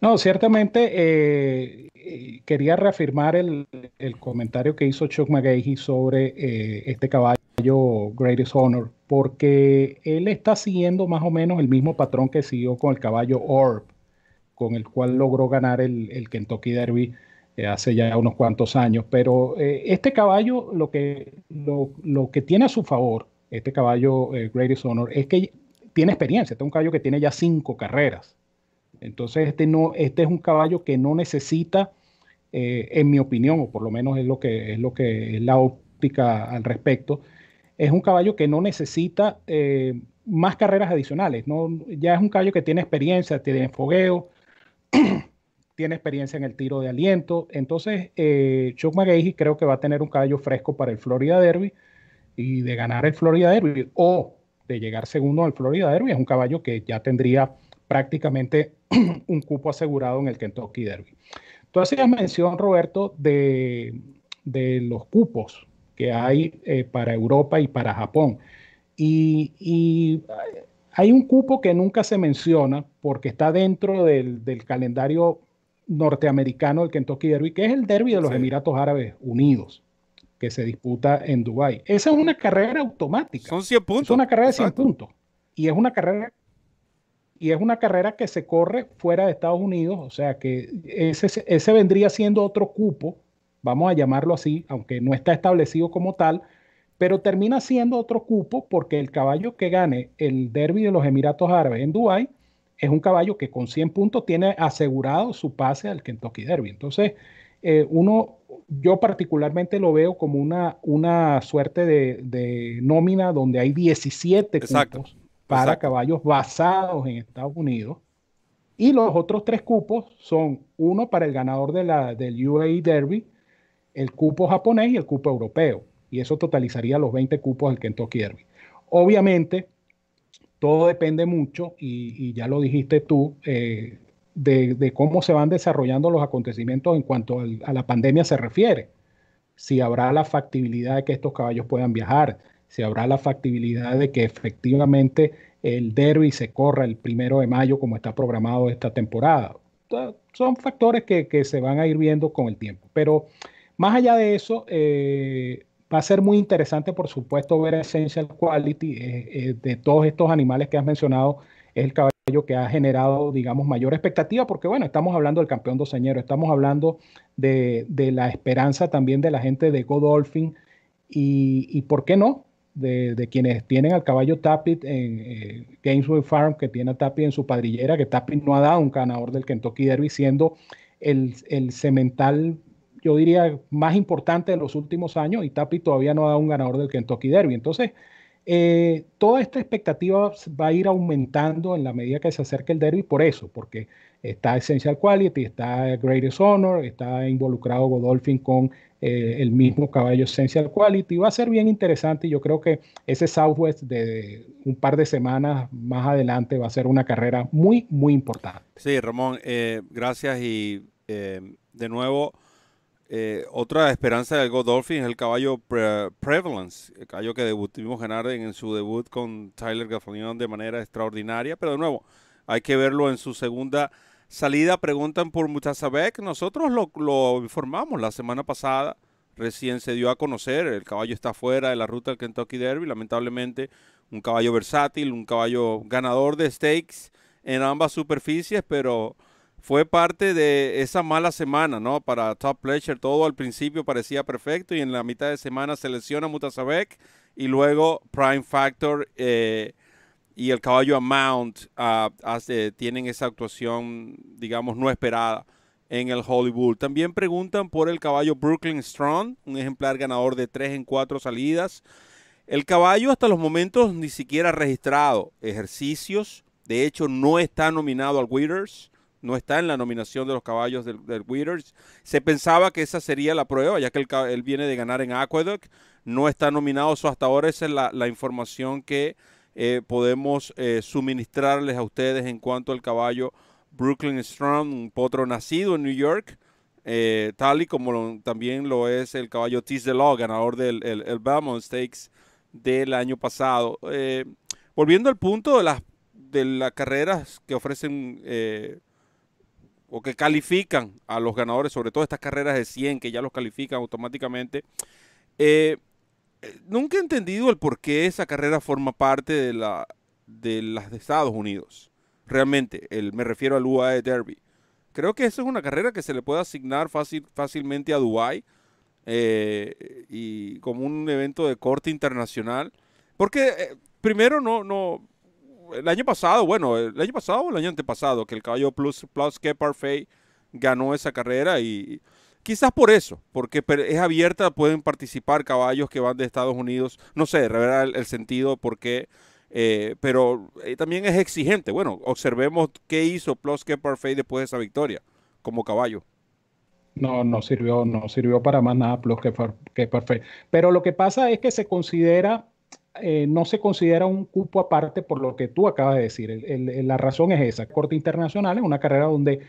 No, ciertamente eh, quería reafirmar el, comentario que hizo Chuck McGahey sobre eh, este caballo Greatest Honor, porque él está siguiendo más o menos el mismo patrón que siguió con el caballo Orb, con el cual logró ganar el, el Kentucky Derby eh, hace ya unos cuantos años. Pero eh, este caballo, lo que, lo, que tiene a su favor, este caballo eh, Greatest Honor, es que tiene experiencia. Este es un caballo que tiene ya cinco carreras. Entonces, este, no, este es un caballo que no necesita, en mi opinión, o por lo menos es lo que es, lo que es la óptica al respecto, es un caballo que no necesita más carreras adicionales. ¿no? Ya es un caballo que tiene experiencia, tiene fogueo, tiene experiencia en el tiro de aliento. Entonces, eh, Chuck McGahey creo que va a tener un caballo fresco para el Florida Derby y de ganar el Florida Derby o de llegar segundo al Florida Derby es un caballo que ya tendría prácticamente un cupo asegurado en el Kentucky Derby. Tú hacías mención, Roberto, de, los cupos que hay eh, para Europa y para Japón. Y, hay un cupo que nunca se menciona porque está dentro del, calendario norteamericano del Kentucky Derby, que es el Derby de los Emiratos Árabes Unidos, que se disputa en Dubái. Esa es una carrera automática. Son 100 puntos. Es una carrera de 100 puntos. Y es una carrera y es una carrera que se corre fuera de Estados Unidos, o sea que ese, ese vendría siendo otro cupo, vamos a llamarlo así, aunque no está establecido como tal, pero termina siendo otro cupo porque el caballo que gane el derby de los Emiratos Árabes en Dubái es un caballo que con 100 puntos tiene asegurado su pase al Kentucky Derby. Entonces, eh, uno, yo particularmente lo veo como una, una suerte de, nómina donde hay 17 cupos para caballos basados en Estados Unidos. Y los otros tres cupos son uno para el ganador de la, del UAE Derby, el cupo japonés y el cupo europeo. Y eso totalizaría los 20 cupos del Kentucky Derby. Obviamente, todo depende mucho, y, ya lo dijiste tú, eh, de, cómo se van desarrollando los acontecimientos en cuanto a la pandemia se refiere. Si habrá la factibilidad de que estos caballos puedan viajar, si habrá la factibilidad de que efectivamente el derby se corra el primero de mayo como está programado esta temporada. Son factores que, se van a ir viendo con el tiempo. Pero más allá de eso, eh, va a ser muy interesante, por supuesto, ver Essential Quality eh, eh, de todos estos animales que has mencionado. Es el caballo que ha generado, digamos, mayor expectativa, porque bueno, estamos hablando del campeón doceñero, estamos hablando de, la esperanza también de la gente de Godolphin y, ¿por qué no? de, quienes tienen al caballo Tapit en eh, Farm, que tiene a Tapit en su padrillera, que Tapit no ha dado un ganador del Kentucky Derby, siendo el, el cemental, yo diría, más importante de los últimos años, y Tapit todavía no ha dado un ganador del Kentucky Derby. Entonces, eh, toda esta expectativa va a ir aumentando en la medida que se acerque el derby, por eso, porque está Essential Quality, está Greatest Honor, está involucrado Godolphin con eh, el mismo caballo Essential Quality. Va a ser bien interesante y yo creo que ese Southwest de un par de semanas más adelante va a ser una carrera muy, muy importante. Sí, Ramón, eh, gracias y de nuevo eh, otra esperanza del Godolphin es el caballo Prevalence, el caballo que debutamos ganar en, su debut con Tyler Gaffalion de manera extraordinaria, pero de nuevo, hay que verlo en su segunda salida. Preguntan por Mutasabek, nosotros lo, lo, informamos la semana pasada, recién se dio a conocer, el caballo está fuera de la ruta del Kentucky Derby, lamentablemente un caballo versátil, un caballo ganador de stakes en ambas superficies, pero fue parte de esa mala semana, ¿no? Para Top Pleasure, todo al principio parecía perfecto y en la mitad de semana se lesiona y luego Prime Factor eh, y el caballo Amount uh, tienen esa actuación, digamos, no esperada en el Hollywood. También preguntan por el caballo Brooklyn Strong, un ejemplar ganador de 3 en 4 salidas. El caballo hasta los momentos ni siquiera ha registrado ejercicios, de hecho no está nominado al Winners no está en la nominación de los caballos del, del Se pensaba que esa sería la prueba, ya que él, viene de ganar en Aqueduct. No está nominado, hasta ahora esa es la, información que eh, podemos eh, suministrarles a ustedes en cuanto al caballo Brooklyn Strong, un potro nacido en New York, eh, tal y como también lo es el caballo Tease the Law, ganador del el, Belmont Stakes del año pasado. volviendo al punto de las, de las carreras que ofrecen o que califican a los ganadores, sobre todo estas carreras de 100 que ya los califican automáticamente. Eh, eh, nunca he entendido el por qué esa carrera forma parte de, la, de las de Estados Unidos. Realmente, el, me refiero al UAE Derby. Creo que eso es una carrera que se le puede asignar fácil, fácilmente a Dubái eh, y como un evento de corte internacional. Porque primero no, no, el año pasado, bueno, el año pasado o el año antepasado, que el caballo Plus, que Parfait ganó esa carrera y quizás por eso, porque es abierta, pueden participar caballos que van de Estados Unidos, no sé, revela el, sentido por qué, eh, pero eh, también es exigente. Bueno, observemos qué hizo Plus que Parfait después de esa victoria como caballo. No, no sirvió, no sirvió para más nada Plus que, que Parfait. Pero lo que pasa es que se considera eh, no se considera un cupo aparte por lo que tú acabas de decir. la razón es esa. Corte internacional es una carrera donde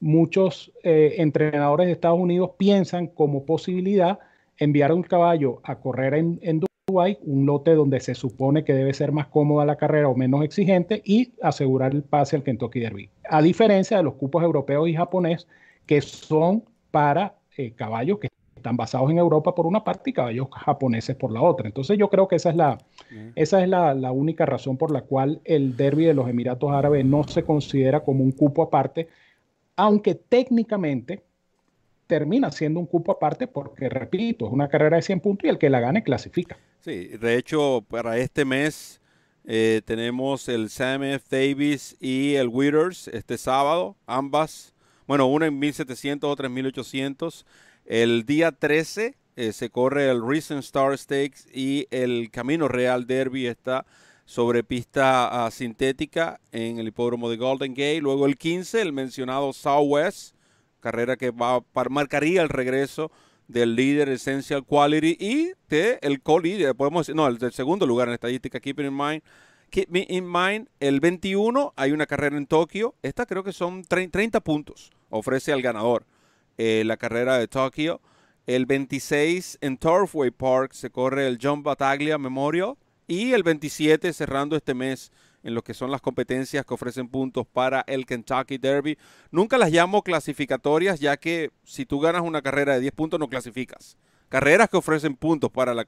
muchos eh, entrenadores de Estados Unidos piensan como posibilidad enviar un caballo a correr en, en Dubái, un lote donde se supone que debe ser más cómoda la carrera o menos exigente y asegurar el pase al Kentucky Derby. A diferencia de los cupos europeos y japonés que son para eh, caballos que están basados en Europa por una parte y caballos japoneses por la otra. Entonces yo creo que esa es la, esa es la, la, única razón por la cual el derby de los Emiratos Árabes no se considera como un cupo aparte, aunque técnicamente termina siendo un cupo aparte porque, repito, es una carrera de 100 puntos y el que la gane clasifica. Sí, de hecho, para este mes eh, tenemos el Sam F. Davis y el Withers este sábado, ambas, bueno, una en 1700, otra en 1800. El día 13 eh, se corre el Recent Star Stakes y el Camino Real Derby está sobre pista ah, sintética en el hipódromo de Golden Gate. Luego el 15, el mencionado Southwest, carrera que va marcaría el regreso del líder Essential Quality y de el co-líder, podemos decir, no, el segundo lugar en estadística, keeping in mind. Keep me in mind, el 21 hay una carrera en Tokio. Esta creo que son 30 puntos. Ofrece al ganador. Eh, la carrera de Tokio. El 26 en Turfway Park se corre el John Battaglia Memorial. Y el 27 cerrando este mes en lo que son las competencias que ofrecen puntos para el Kentucky Derby. Nunca las llamo clasificatorias ya que si tú ganas una carrera de 10 puntos no clasificas. Carreras que ofrecen puntos para la,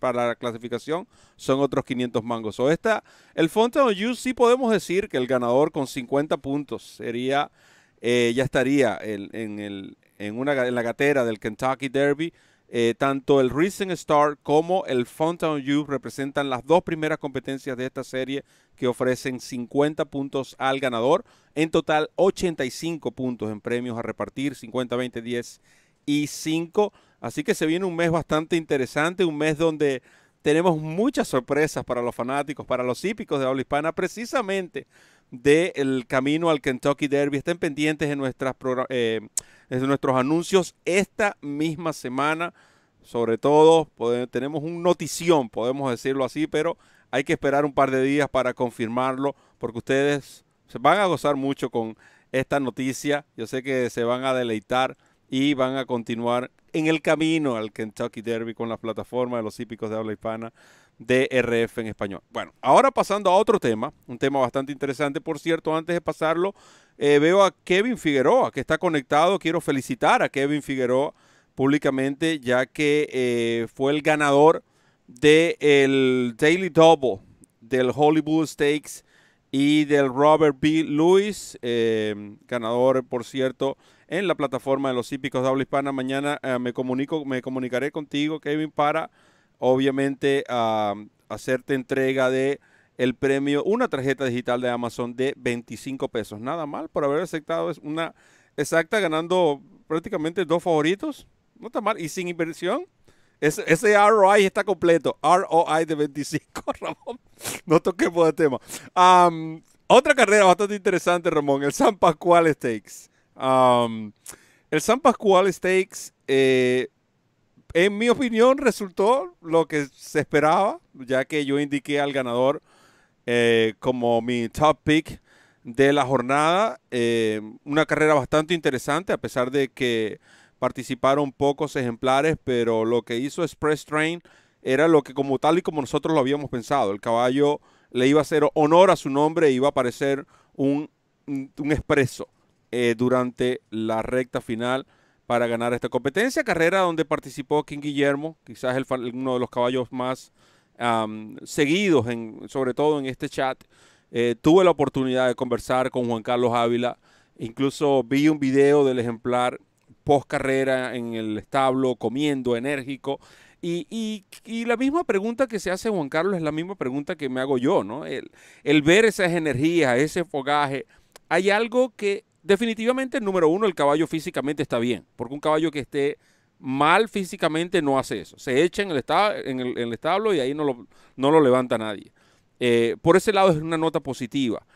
para la clasificación son otros 500 mangos. O esta, el Fountain of sí podemos decir que el ganador con 50 puntos sería eh, ya estaría en, una, la gatera del Kentucky Derby. Eh, tanto el Recent Star como el Fountain Youth representan las dos primeras competencias de esta serie que ofrecen 50 puntos al ganador. En total, 85 puntos en premios a repartir, 50, 20, 10 y 5. Así que se viene un mes bastante interesante, un mes donde tenemos muchas sorpresas para los fanáticos, para los hípicos de habla hispana, precisamente del camino al Kentucky Derby. Estén pendientes de, nuestras, eh, de nuestros anuncios esta misma semana. Sobre todo, tenemos un notición, podemos decirlo así, pero hay que esperar un par de días para confirmarlo, porque ustedes se van a gozar mucho con esta noticia. Yo sé que se van a deleitar y van a continuar en el camino al Kentucky Derby con la plataforma de los hípicos de habla hispana de RF en español. Bueno, ahora pasando a otro tema, un tema bastante interesante, por cierto, antes de pasarlo, eh, veo a Kevin Figueroa que está conectado. Quiero felicitar a Kevin Figueroa públicamente, ya que eh, fue el ganador del Daily Double del Hollywood Stakes y del Robert B. Lewis, eh, ganador, por cierto, en la plataforma de los hípicos de habla hispana. Mañana me comunico, me comunicaré contigo, Kevin, para obviamente a hacerte entrega de el premio, una tarjeta digital de Amazon de 25 pesos. Nada mal por haber aceptado una exacta ganando prácticamente dos favoritos. No está mal. Y sin inversión. Ese, ROI está completo. ROI de 25, Ramón. No toquemos el tema. otra carrera bastante interesante, Ramón. El San Pascual Stakes. el San Pascual Stakes eh, en mi opinión, resultó lo que se esperaba, ya que yo indiqué al ganador eh, como mi top pick de la jornada. Eh, una carrera bastante interesante, a pesar de que participaron pocos ejemplares, pero lo que hizo Express Train era lo que como tal y como nosotros lo habíamos pensado. El caballo le iba a hacer honor a su nombre e iba a aparecer un, un, expreso eh, durante la recta final para ganar esta competencia. Carrera donde participó King Guillermo, quizás el, uno de los caballos más seguidos, sobre todo en este chat. Eh, tuve la oportunidad de conversar con Juan Carlos Ávila. Incluso vi un video del ejemplar post carrera en el establo, comiendo, enérgico. Y, la misma pregunta que se hace Juan Carlos es la misma pregunta que me hago yo, ¿no? El, el ver esas energías, ese fogaje. Hay algo que definitivamente, número uno, el caballo físicamente está bien, porque un caballo que esté mal físicamente no hace eso. Se echa en el, en el, establo y ahí no lo, no lo levanta nadie. Eh, por ese lado es una nota positiva.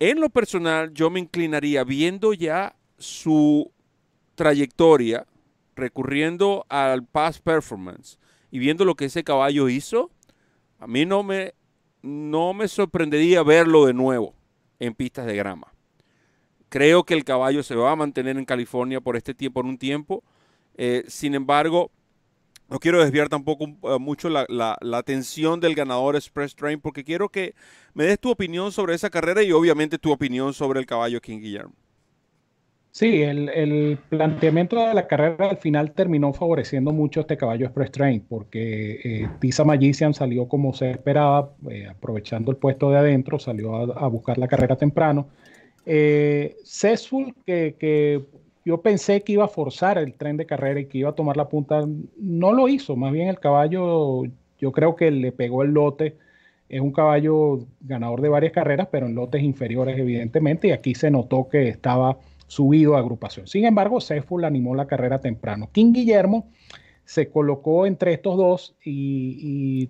En lo personal, yo me inclinaría viendo ya su trayectoria, recurriendo al past performance y viendo lo que ese caballo hizo, A mí no me, no me sorprendería verlo de nuevo en pistas de grama. Creo que el caballo se va a mantener en California por este tiempo, por un tiempo. Eh, sin embargo, no quiero desviar tampoco eh, mucho la, atención del ganador Express Train porque quiero que me des tu opinión sobre esa carrera y obviamente tu opinión sobre el caballo King Guillermo. Sí, el, planteamiento de la carrera al final terminó favoreciendo mucho este caballo Express Train porque eh, Tisa Magician salió como se esperaba, eh, aprovechando el puesto de adentro, salió a, buscar la carrera temprano. Eh, que, yo pensé que iba a forzar el tren de carrera y que iba a tomar la punta. No lo hizo, más bien el caballo, yo creo que le pegó el lote. Es un caballo ganador de varias carreras, pero en lotes inferiores, evidentemente, y aquí se notó que estaba subido a agrupación. Sin embargo, Ceful animó la carrera temprano. King Guillermo se colocó entre estos dos y,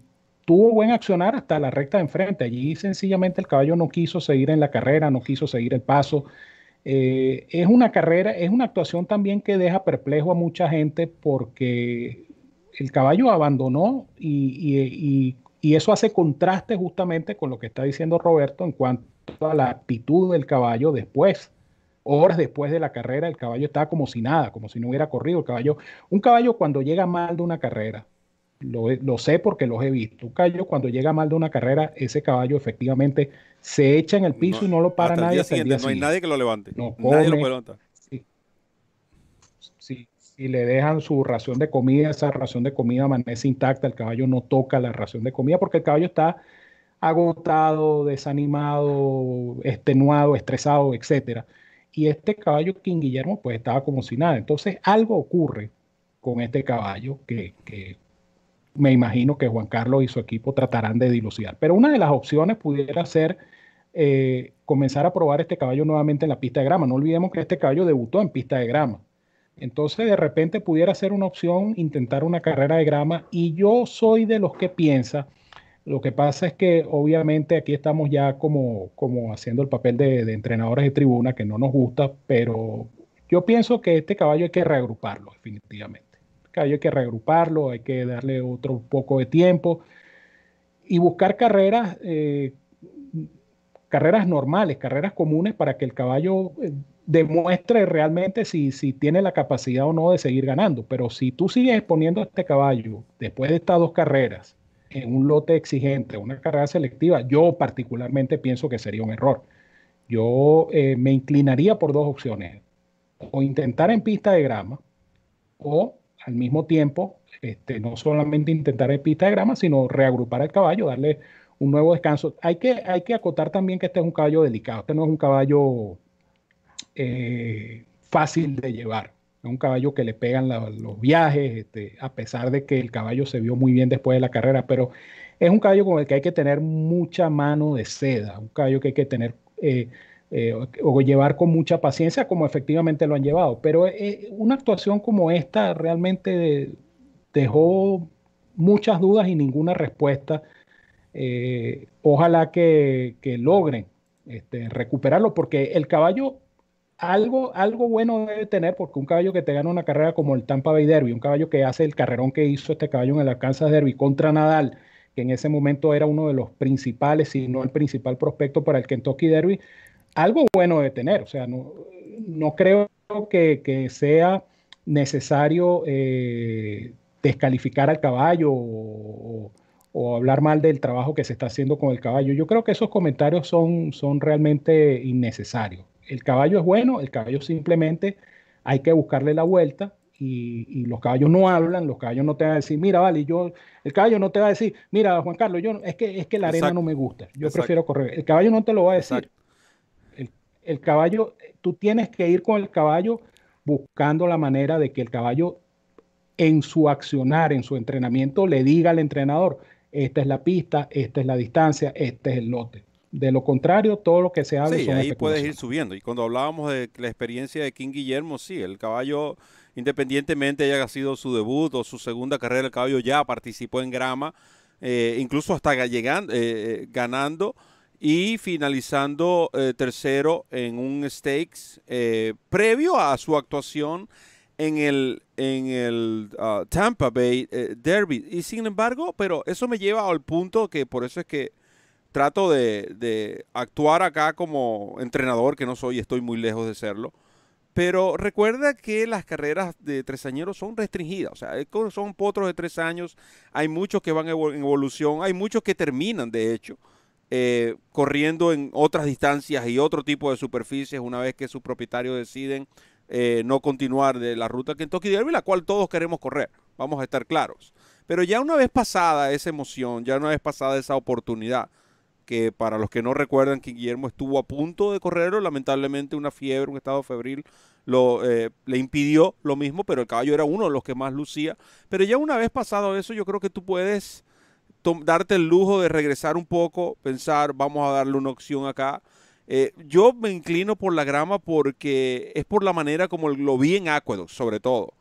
tuvo buen accionar hasta la recta de enfrente. Allí sencillamente el caballo no quiso seguir en la carrera, no quiso seguir el paso. Eh, es una carrera, es una actuación también que deja perplejo a mucha gente porque el caballo abandonó y, eso hace contraste justamente con lo que está diciendo Roberto en cuanto a la actitud del caballo después. Horas después de la carrera, el caballo estaba como si nada, como si no hubiera corrido. El caballo, un caballo cuando llega mal de una carrera, lo, sé porque los he visto. Un caballo cuando llega mal de una carrera, ese caballo efectivamente se echa en el piso y no lo para nadie. no hay nadie que lo levante. nadie lo puede levantar. Sí, Si le dejan su ración de comida, esa ración de comida amanece intacta, el caballo no toca la ración de comida porque el caballo está agotado, desanimado, extenuado, estresado, etcétera. Y este caballo King Guillermo pues estaba como si nada. Entonces algo ocurre con este caballo que, que me imagino que Juan Carlos y su equipo tratarán de dilucidar. Pero una de las opciones pudiera ser eh, comenzar a probar este caballo nuevamente en la pista de grama. No olvidemos que este caballo debutó en pista de grama. Entonces, de repente pudiera ser una opción intentar una carrera de grama. Y yo soy de los que piensa, lo que pasa es que obviamente aquí estamos ya como, como haciendo el papel de, de entrenadores de tribuna, que no nos gusta, pero yo pienso que este caballo hay que reagruparlo definitivamente hay que reagruparlo, hay que darle otro poco de tiempo y buscar carreras, eh, carreras normales, carreras comunes para que el caballo eh, demuestre realmente si, si tiene la capacidad o no de seguir ganando. Pero si tú sigues poniendo a este caballo después de estas dos carreras en un lote exigente, una carrera selectiva, yo particularmente pienso que sería un error. Yo eh, me inclinaría por dos opciones, o intentar en pista de grama, o al mismo tiempo, este, no solamente intentar el pista sino reagrupar el caballo, darle un nuevo descanso. Hay que, hay que acotar también que este es un caballo delicado, este no es un caballo eh, fácil de llevar, es un caballo que le pegan los viajes, este, a pesar de que el caballo se vio muy bien después de la carrera, pero es un caballo con el que hay que tener mucha mano de seda, un caballo que hay que tener eh, eh, o llevar con mucha paciencia como efectivamente lo han llevado. Pero eh, una actuación como esta realmente dejó muchas dudas y ninguna respuesta. Eh, ojalá que, logren este, recuperarlo porque el caballo algo, algo bueno debe tener porque un caballo que te gana una carrera como el Tampa Bay Derby, un caballo que hace el carrerón que hizo este caballo en el Arkansas Derby contra Nadal, que en ese momento era uno de los principales, si no el principal prospecto para el Kentucky Derby, algo bueno de tener. O sea, no, no creo que, sea necesario eh, descalificar al caballo o, hablar mal del trabajo que se está haciendo con el caballo. Yo creo que esos comentarios son, son realmente innecesarios. El caballo es bueno, el caballo simplemente hay que buscarle la vuelta y, los caballos no hablan, los caballos no te van a decir, mira, vale, yo, el caballo no te va a decir, mira, Juan Carlos, yo, es, que, es que la arena no me gusta, yo prefiero correr. El caballo no te lo va a decir el caballo, tú tienes que ir con el caballo buscando la manera de que el caballo en su accionar, en su entrenamiento, le diga al entrenador, esta es la pista, esta es la distancia, este es el lote. De lo contrario, todo lo que se hace sí, ahí puedes ir subiendo. Y cuando hablábamos de la experiencia de King Guillermo, sí, el caballo, independientemente haya sido su debut o su segunda carrera, el caballo ya participó en grama, eh, incluso hasta llegando, eh, eh, ganando y finalizando eh, tercero en un stakes eh, previo a su actuación en el, en el uh, Tampa Bay eh, Derby. Y sin embargo, pero eso me lleva al punto que por eso es que trato de, de actuar acá como entrenador, que no soy, estoy muy lejos de serlo. Pero recuerda que las carreras de tres añeros son restringidas, o sea, son potros de tres años, hay muchos que van en evolución, hay muchos que terminan, de hecho, eh, corriendo en otras distancias y otro tipo de superficies una vez que sus propietarios deciden eh, no continuar de la ruta Kentucky Derby, la cual todos queremos correr, vamos a estar claros. Pero ya una vez pasada esa emoción, ya una vez pasada esa oportunidad, que para los que no recuerdan que Guillermo estuvo a punto de correrlo, lamentablemente una fiebre, un estado febril lo, eh, le impidió lo mismo, pero el caballo era uno de los que más lucía. Pero ya una vez pasado eso, yo creo que tú puedes darte el lujo de regresar un poco, pensar, vamos a darle una opción acá. Eh, yo me inclino por la grama porque es por la manera como lo vi en Aqueduct, sobre todo.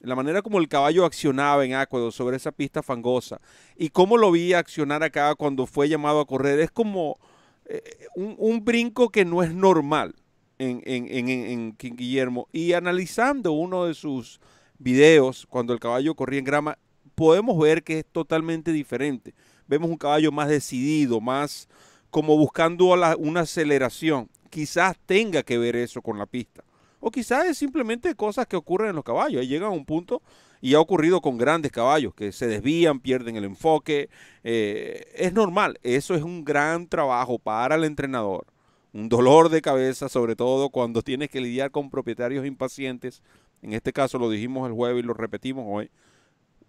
La manera como el caballo accionaba en Aqueduct sobre esa pista fangosa y cómo lo vi accionar acá cuando fue llamado a correr es como eh, un, brinco que no es normal en, en, King Guillermo. Y analizando uno de sus videos cuando el caballo corría en grama, podemos ver que es totalmente diferente. Vemos un caballo más decidido, más como buscando una aceleración. Quizás tenga que ver eso con la pista. O quizás es simplemente cosas que ocurren en los caballos. Ahí llegan a un punto y ha ocurrido con grandes caballos que se desvían, pierden el enfoque. Eh, es normal. Eso es un gran trabajo para el entrenador. Un dolor de cabeza, sobre todo cuando tienes que lidiar con propietarios impacientes. En este caso lo dijimos el jueves y lo repetimos hoy.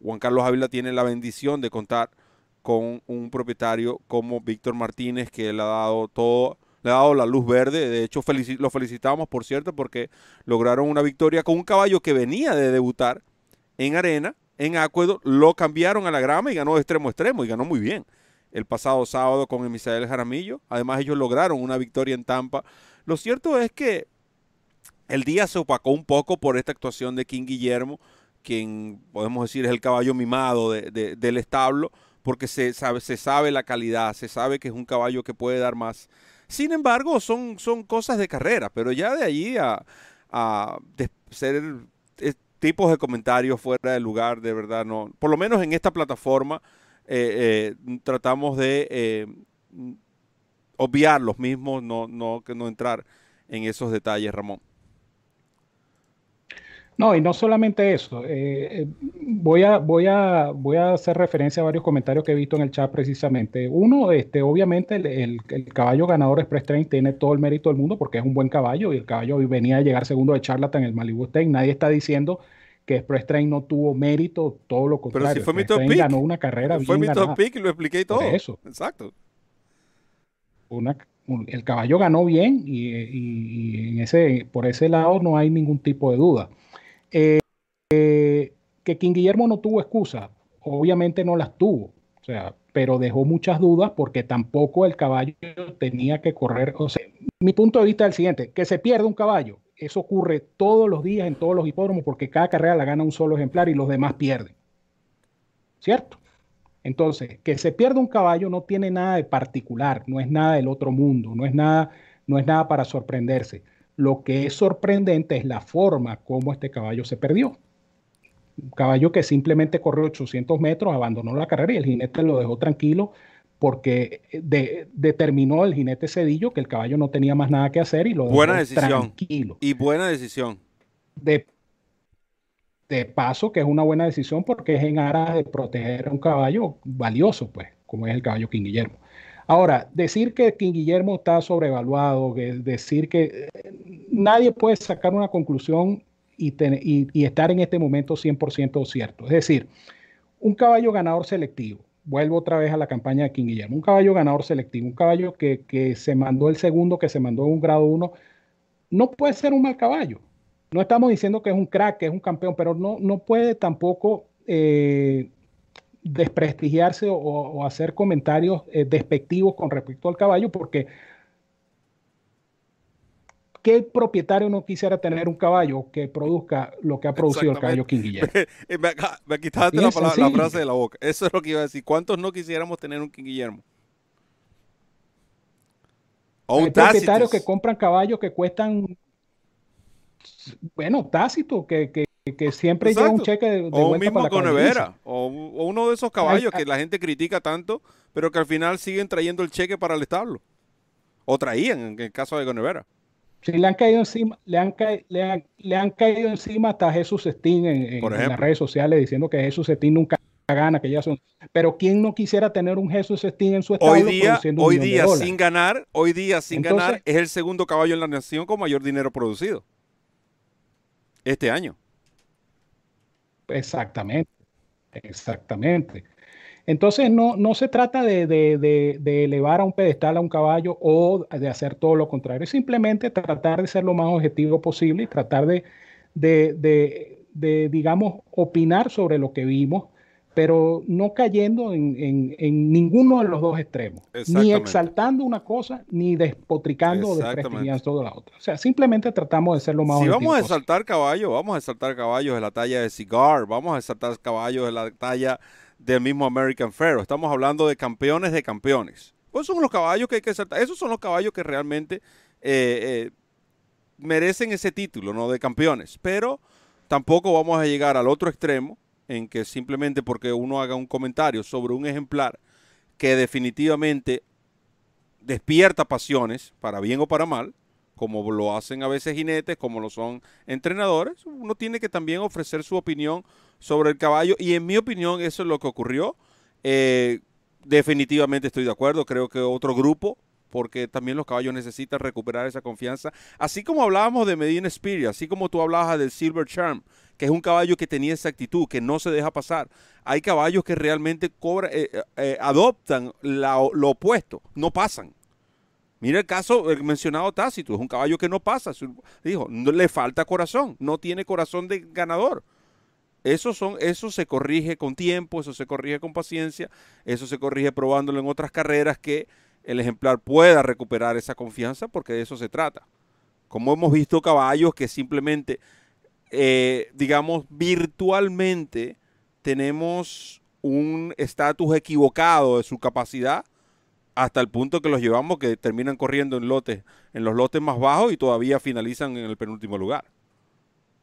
Juan Carlos Ávila tiene la bendición de contar con un propietario como Víctor Martínez, que le ha dado todo, le ha dado la luz verde. De hecho, lo felicitamos, por cierto, porque lograron una victoria con un caballo que venía de debutar en arena, en Acuedo, lo cambiaron a la grama y ganó de extremo a extremo y ganó muy bien. El pasado sábado con Emisael Jaramillo. Además, ellos lograron una victoria en Tampa. Lo cierto es que el día se opacó un poco por esta actuación de King Guillermo, quien podemos decir es el caballo mimado del establo porque se sabe, se sabe la calidad, se sabe que es un caballo que puede dar más. Sin embargo, son, son cosas de carrera, pero ya de allí a, a ser eh, tipos de comentarios fuera de lugar, de verdad, no. Por lo menos en esta plataforma eh, eh, tratamos de obviar los mismos, no, no, no entrar en esos detalles, Ramón. No, y no solamente eso. Eh, eh, voy, a, voy, a, voy a hacer referencia a varios comentarios que he visto en el chat precisamente. Uno, este, obviamente el, caballo ganador Express Train tiene todo el mérito del mundo porque es un buen caballo y el caballo venía a llegar segundo de Charlatan en el Malibu State. Nadie está diciendo que Express Train no tuvo mérito, todo lo contrario. Pero si fue mi top pick. ganó una carrera fue mi top pick y lo expliqué todo. eso. Exacto. el caballo ganó bien y, en ese, por ese lado no hay ningún tipo de duda. Eh, que King Guillermo no tuvo excusa, obviamente no las tuvo, o sea, pero dejó muchas dudas porque tampoco el caballo tenía que correr. O sea, mi punto de vista es el siguiente: que se pierde un caballo, eso ocurre todos los días en todos los hipódromos porque cada carrera la gana un solo ejemplar y los demás pierden. ¿Cierto? Entonces, que se pierda un caballo no tiene nada de particular, no es nada del otro mundo, no es nada, no es nada para sorprenderse. Lo que es sorprendente es la forma como este caballo se perdió. Un caballo que simplemente corrió 800 metros, abandonó la carrera y el jinete lo dejó tranquilo porque determinó el jinete Cedillo que el caballo no tenía más nada que hacer y lo dejó tranquilo. Y buena decisión. De, de paso, que es una buena decisión porque es en aras de proteger a un caballo valioso, pues, como es el caballo King Guillermo. Ahora, decir que King Guillermo está sobrevaluado, decir que eh, nadie puede sacar una conclusión y, estar en este momento 100% cierto. Es decir, un caballo ganador selectivo, vuelvo otra vez a la campaña de King Guillermo, un caballo ganador selectivo, un caballo que, se mandó el segundo, que se mandó un grado 1, no puede ser un mal caballo. No estamos diciendo que es un crack, que es un campeón, pero no, no puede tampoco eh, desprestigiarse o, hacer comentarios eh, despectivos con respecto al caballo, porque ¿qué propietario no quisiera tener un caballo que produzca lo que ha producido el caballo King Guillermo? me, quitaste la, frase de la boca. Eso es lo que iba a decir. ¿Cuántos no quisiéramos tener un King Guillermo? Hay propietarios que compran caballos que cuestan, bueno, tácito, que, que siempre llega un cheque de, o un mismo con Nevera, o, uno de esos caballos que la gente critica tanto, pero que al final siguen trayendo el cheque para el establo. O traían, en el caso de Gonevera. Sí, le han caído encima, le han, le han, caído encima hasta Jesús Steen en, las redes sociales diciendo que Jesús Steen nunca gana, que ya son. Pero quién no quisiera tener un Jesús Steen en su estado hoy día, hoy día sin ganar, hoy día sin ganar es el segundo caballo en la nación con mayor dinero producido este año. Exactamente, exactamente. Entonces no, no se trata de, de, elevar a un pedestal a un caballo o de hacer todo lo contrario, simplemente tratar de ser lo más objetivo posible y tratar de, de digamos, opinar sobre lo que vimos, pero no cayendo en, en, ninguno de los dos extremos, ni exaltando una cosa, ni despotricando o desprestigiando la otra. O sea, simplemente tratamos de ser lo más Si vamos a exaltar caballos, vamos a exaltar caballos de la talla de Cigar, vamos a exaltar caballos de la talla del mismo American Pharaoh. Estamos hablando de campeones de campeones. Pues son los caballos que hay que saltar. Esos son los caballos que realmente eh, eh, merecen ese título, ¿no? De campeones. Pero tampoco vamos a llegar al otro extremo en que simplemente porque uno haga un comentario sobre un ejemplar que definitivamente despierta pasiones, para bien o para mal, como lo hacen a veces jinetes, como lo son entrenadores, uno tiene que también ofrecer su opinión sobre el caballo y en mi opinión eso es lo que ocurrió. Eh, definitivamente estoy de acuerdo, creo que otro grupo, porque también los caballos necesitan recuperar esa confianza, así como hablábamos de Medina Spirit, así como tú hablabas del Silver Charm, que es un caballo que tenía esa actitud, que no se deja pasar. Hay caballos que realmente cobra, eh, eh, adoptan lo opuesto, no pasan. Mira el caso mencionado Tácito, es un caballo que no pasa, dijo, no, le falta corazón, no tiene corazón de ganador. Eso, son, eso se corrige con tiempo, eso se corrige con paciencia, eso se corrige probándolo en otras carreras que el ejemplar pueda recuperar esa confianza porque de eso se trata. Como hemos visto caballos que simplemente, eh, digamos, virtualmente tenemos un estatus equivocado de su capacidad hasta el punto que los llevamos que terminan corriendo en lotes, en los lotes más bajos y todavía finalizan en el penúltimo lugar.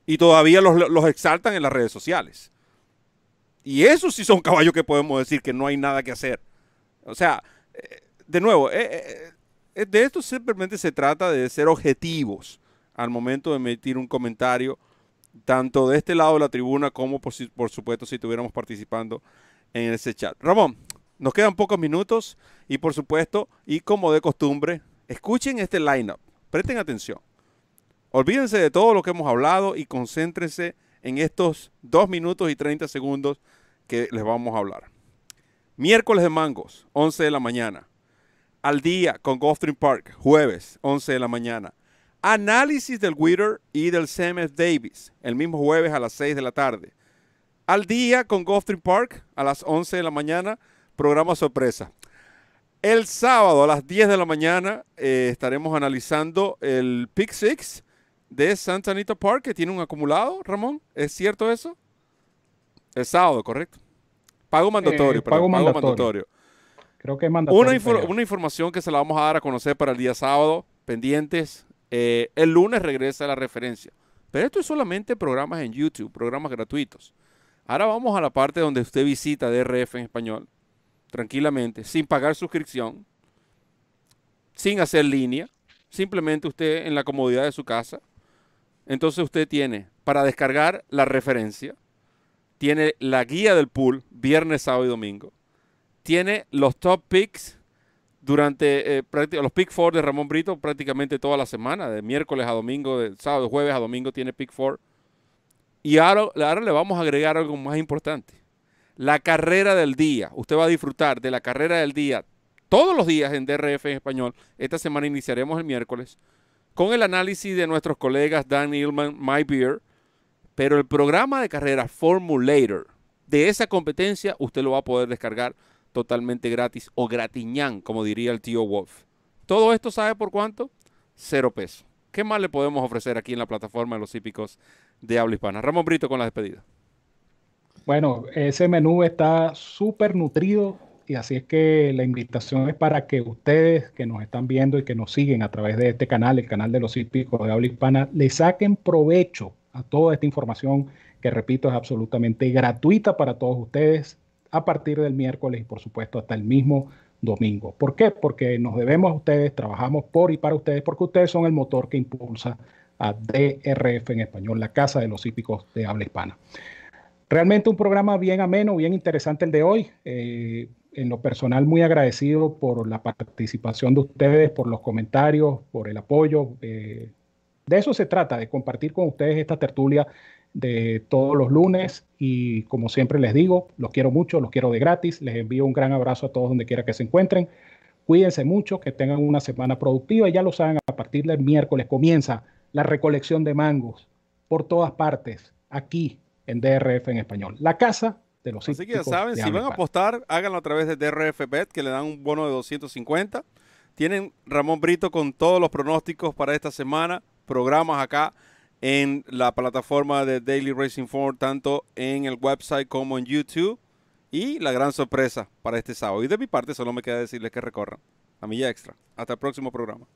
Y todavía los, exaltan en las redes sociales. Y esos sí son caballos que podemos decir que no hay nada que hacer. O sea, eh, de nuevo, eh, de esto simplemente se trata de ser objetivos al momento de emitir un comentario, tanto de este lado de la tribuna como por, por supuesto si estuviéramos participando en ese chat. Ramón, nos quedan pocos minutos y por supuesto, y como de costumbre, escuchen este lineup, presten atención. Olvídense de todo lo que hemos hablado y concéntrense en estos dos minutos y 30 segundos que les vamos a hablar. Miércoles de Mangos, 11 de la mañana. Al día con Gulfstream Park, jueves, 11 de la mañana. Análisis del Witter y del CMF Davis, el mismo jueves a las 6 de la tarde. Al día con Gulfstream Park, a las 11 de la mañana, programa sorpresa. El sábado a las 10 de la mañana eh, estaremos analizando el Pick Six de Santa Anita Park que tiene un acumulado, Ramón. ¿Es cierto eso? El sábado, correcto. Pago mandatorio, eh, pago, mandatorio. Creo que es mandatorio. Una, información que se la vamos a dar a conocer para el día sábado, pendientes. Eh, el lunes regresa la referencia. Pero esto es solamente programas en YouTube, programas gratuitos. Ahora vamos a la parte donde usted visita DRF en español, tranquilamente, sin pagar suscripción, sin hacer línea, simplemente usted en la comodidad de su casa entonces usted tiene para descargar la referencia, tiene la guía del pool viernes, sábado y domingo, tiene los top picks durante eh, los pick four de Ramón Brito prácticamente toda la semana, de miércoles a domingo, de sábado, jueves a domingo tiene pick four. Y ahora, ahora le vamos a agregar algo más importante. La carrera del día. Usted va a disfrutar de la carrera del día todos los días en DRF en español. Esta semana iniciaremos el miércoles con el análisis de nuestros colegas Dan Illman, My Beer, pero el programa de carrera Formulator de esa competencia usted lo va a poder descargar totalmente gratis o gratiñán, como diría el tío Wolf. Todo esto sabe por cuánto? Cero pesos. ¿Qué más le podemos ofrecer aquí en la plataforma de los hípicos de habla hispana? Ramón Brito con la despedida. Bueno, ese menú está súper nutrido y así es que la invitación es para que ustedes que nos están viendo y que nos siguen a través de este canal, el canal de los hípicos de habla hispana, le saquen provecho a toda esta información que repito es absolutamente gratuita para todos ustedes a partir del miércoles y por supuesto hasta el mismo domingo. ¿Por qué? Porque nos debemos a ustedes, trabajamos por y para ustedes, porque ustedes son el motor que impulsa a DRF en español, la Casa de los Hípicos de Habla Hispana. Realmente un programa bien ameno, bien interesante el de hoy. Eh, en lo personal, muy agradecido por la participación de ustedes, por los comentarios, por el apoyo. Eh, de eso se trata, de compartir con ustedes esta tertulia de todos los lunes y como siempre les digo, los quiero mucho, los quiero de gratis, les envío un gran abrazo a todos donde quiera que se encuentren. Cuídense mucho, que tengan una semana productiva y ya lo saben, a partir del miércoles comienza la recolección de mangos por todas partes, aquí en DRF en español. La casa de los Así que ya saben, si van a apostar, háganlo a través de DRF Bet, que le dan un bono de 250. Tienen Ramón Brito con todos los pronósticos para esta semana, programas acá en la plataforma de Daily Racing Forward, tanto en el website como en YouTube. Y la gran sorpresa para este sábado. Y de mi parte, solo me queda decirles que recorran. A milla extra. Hasta el próximo programa.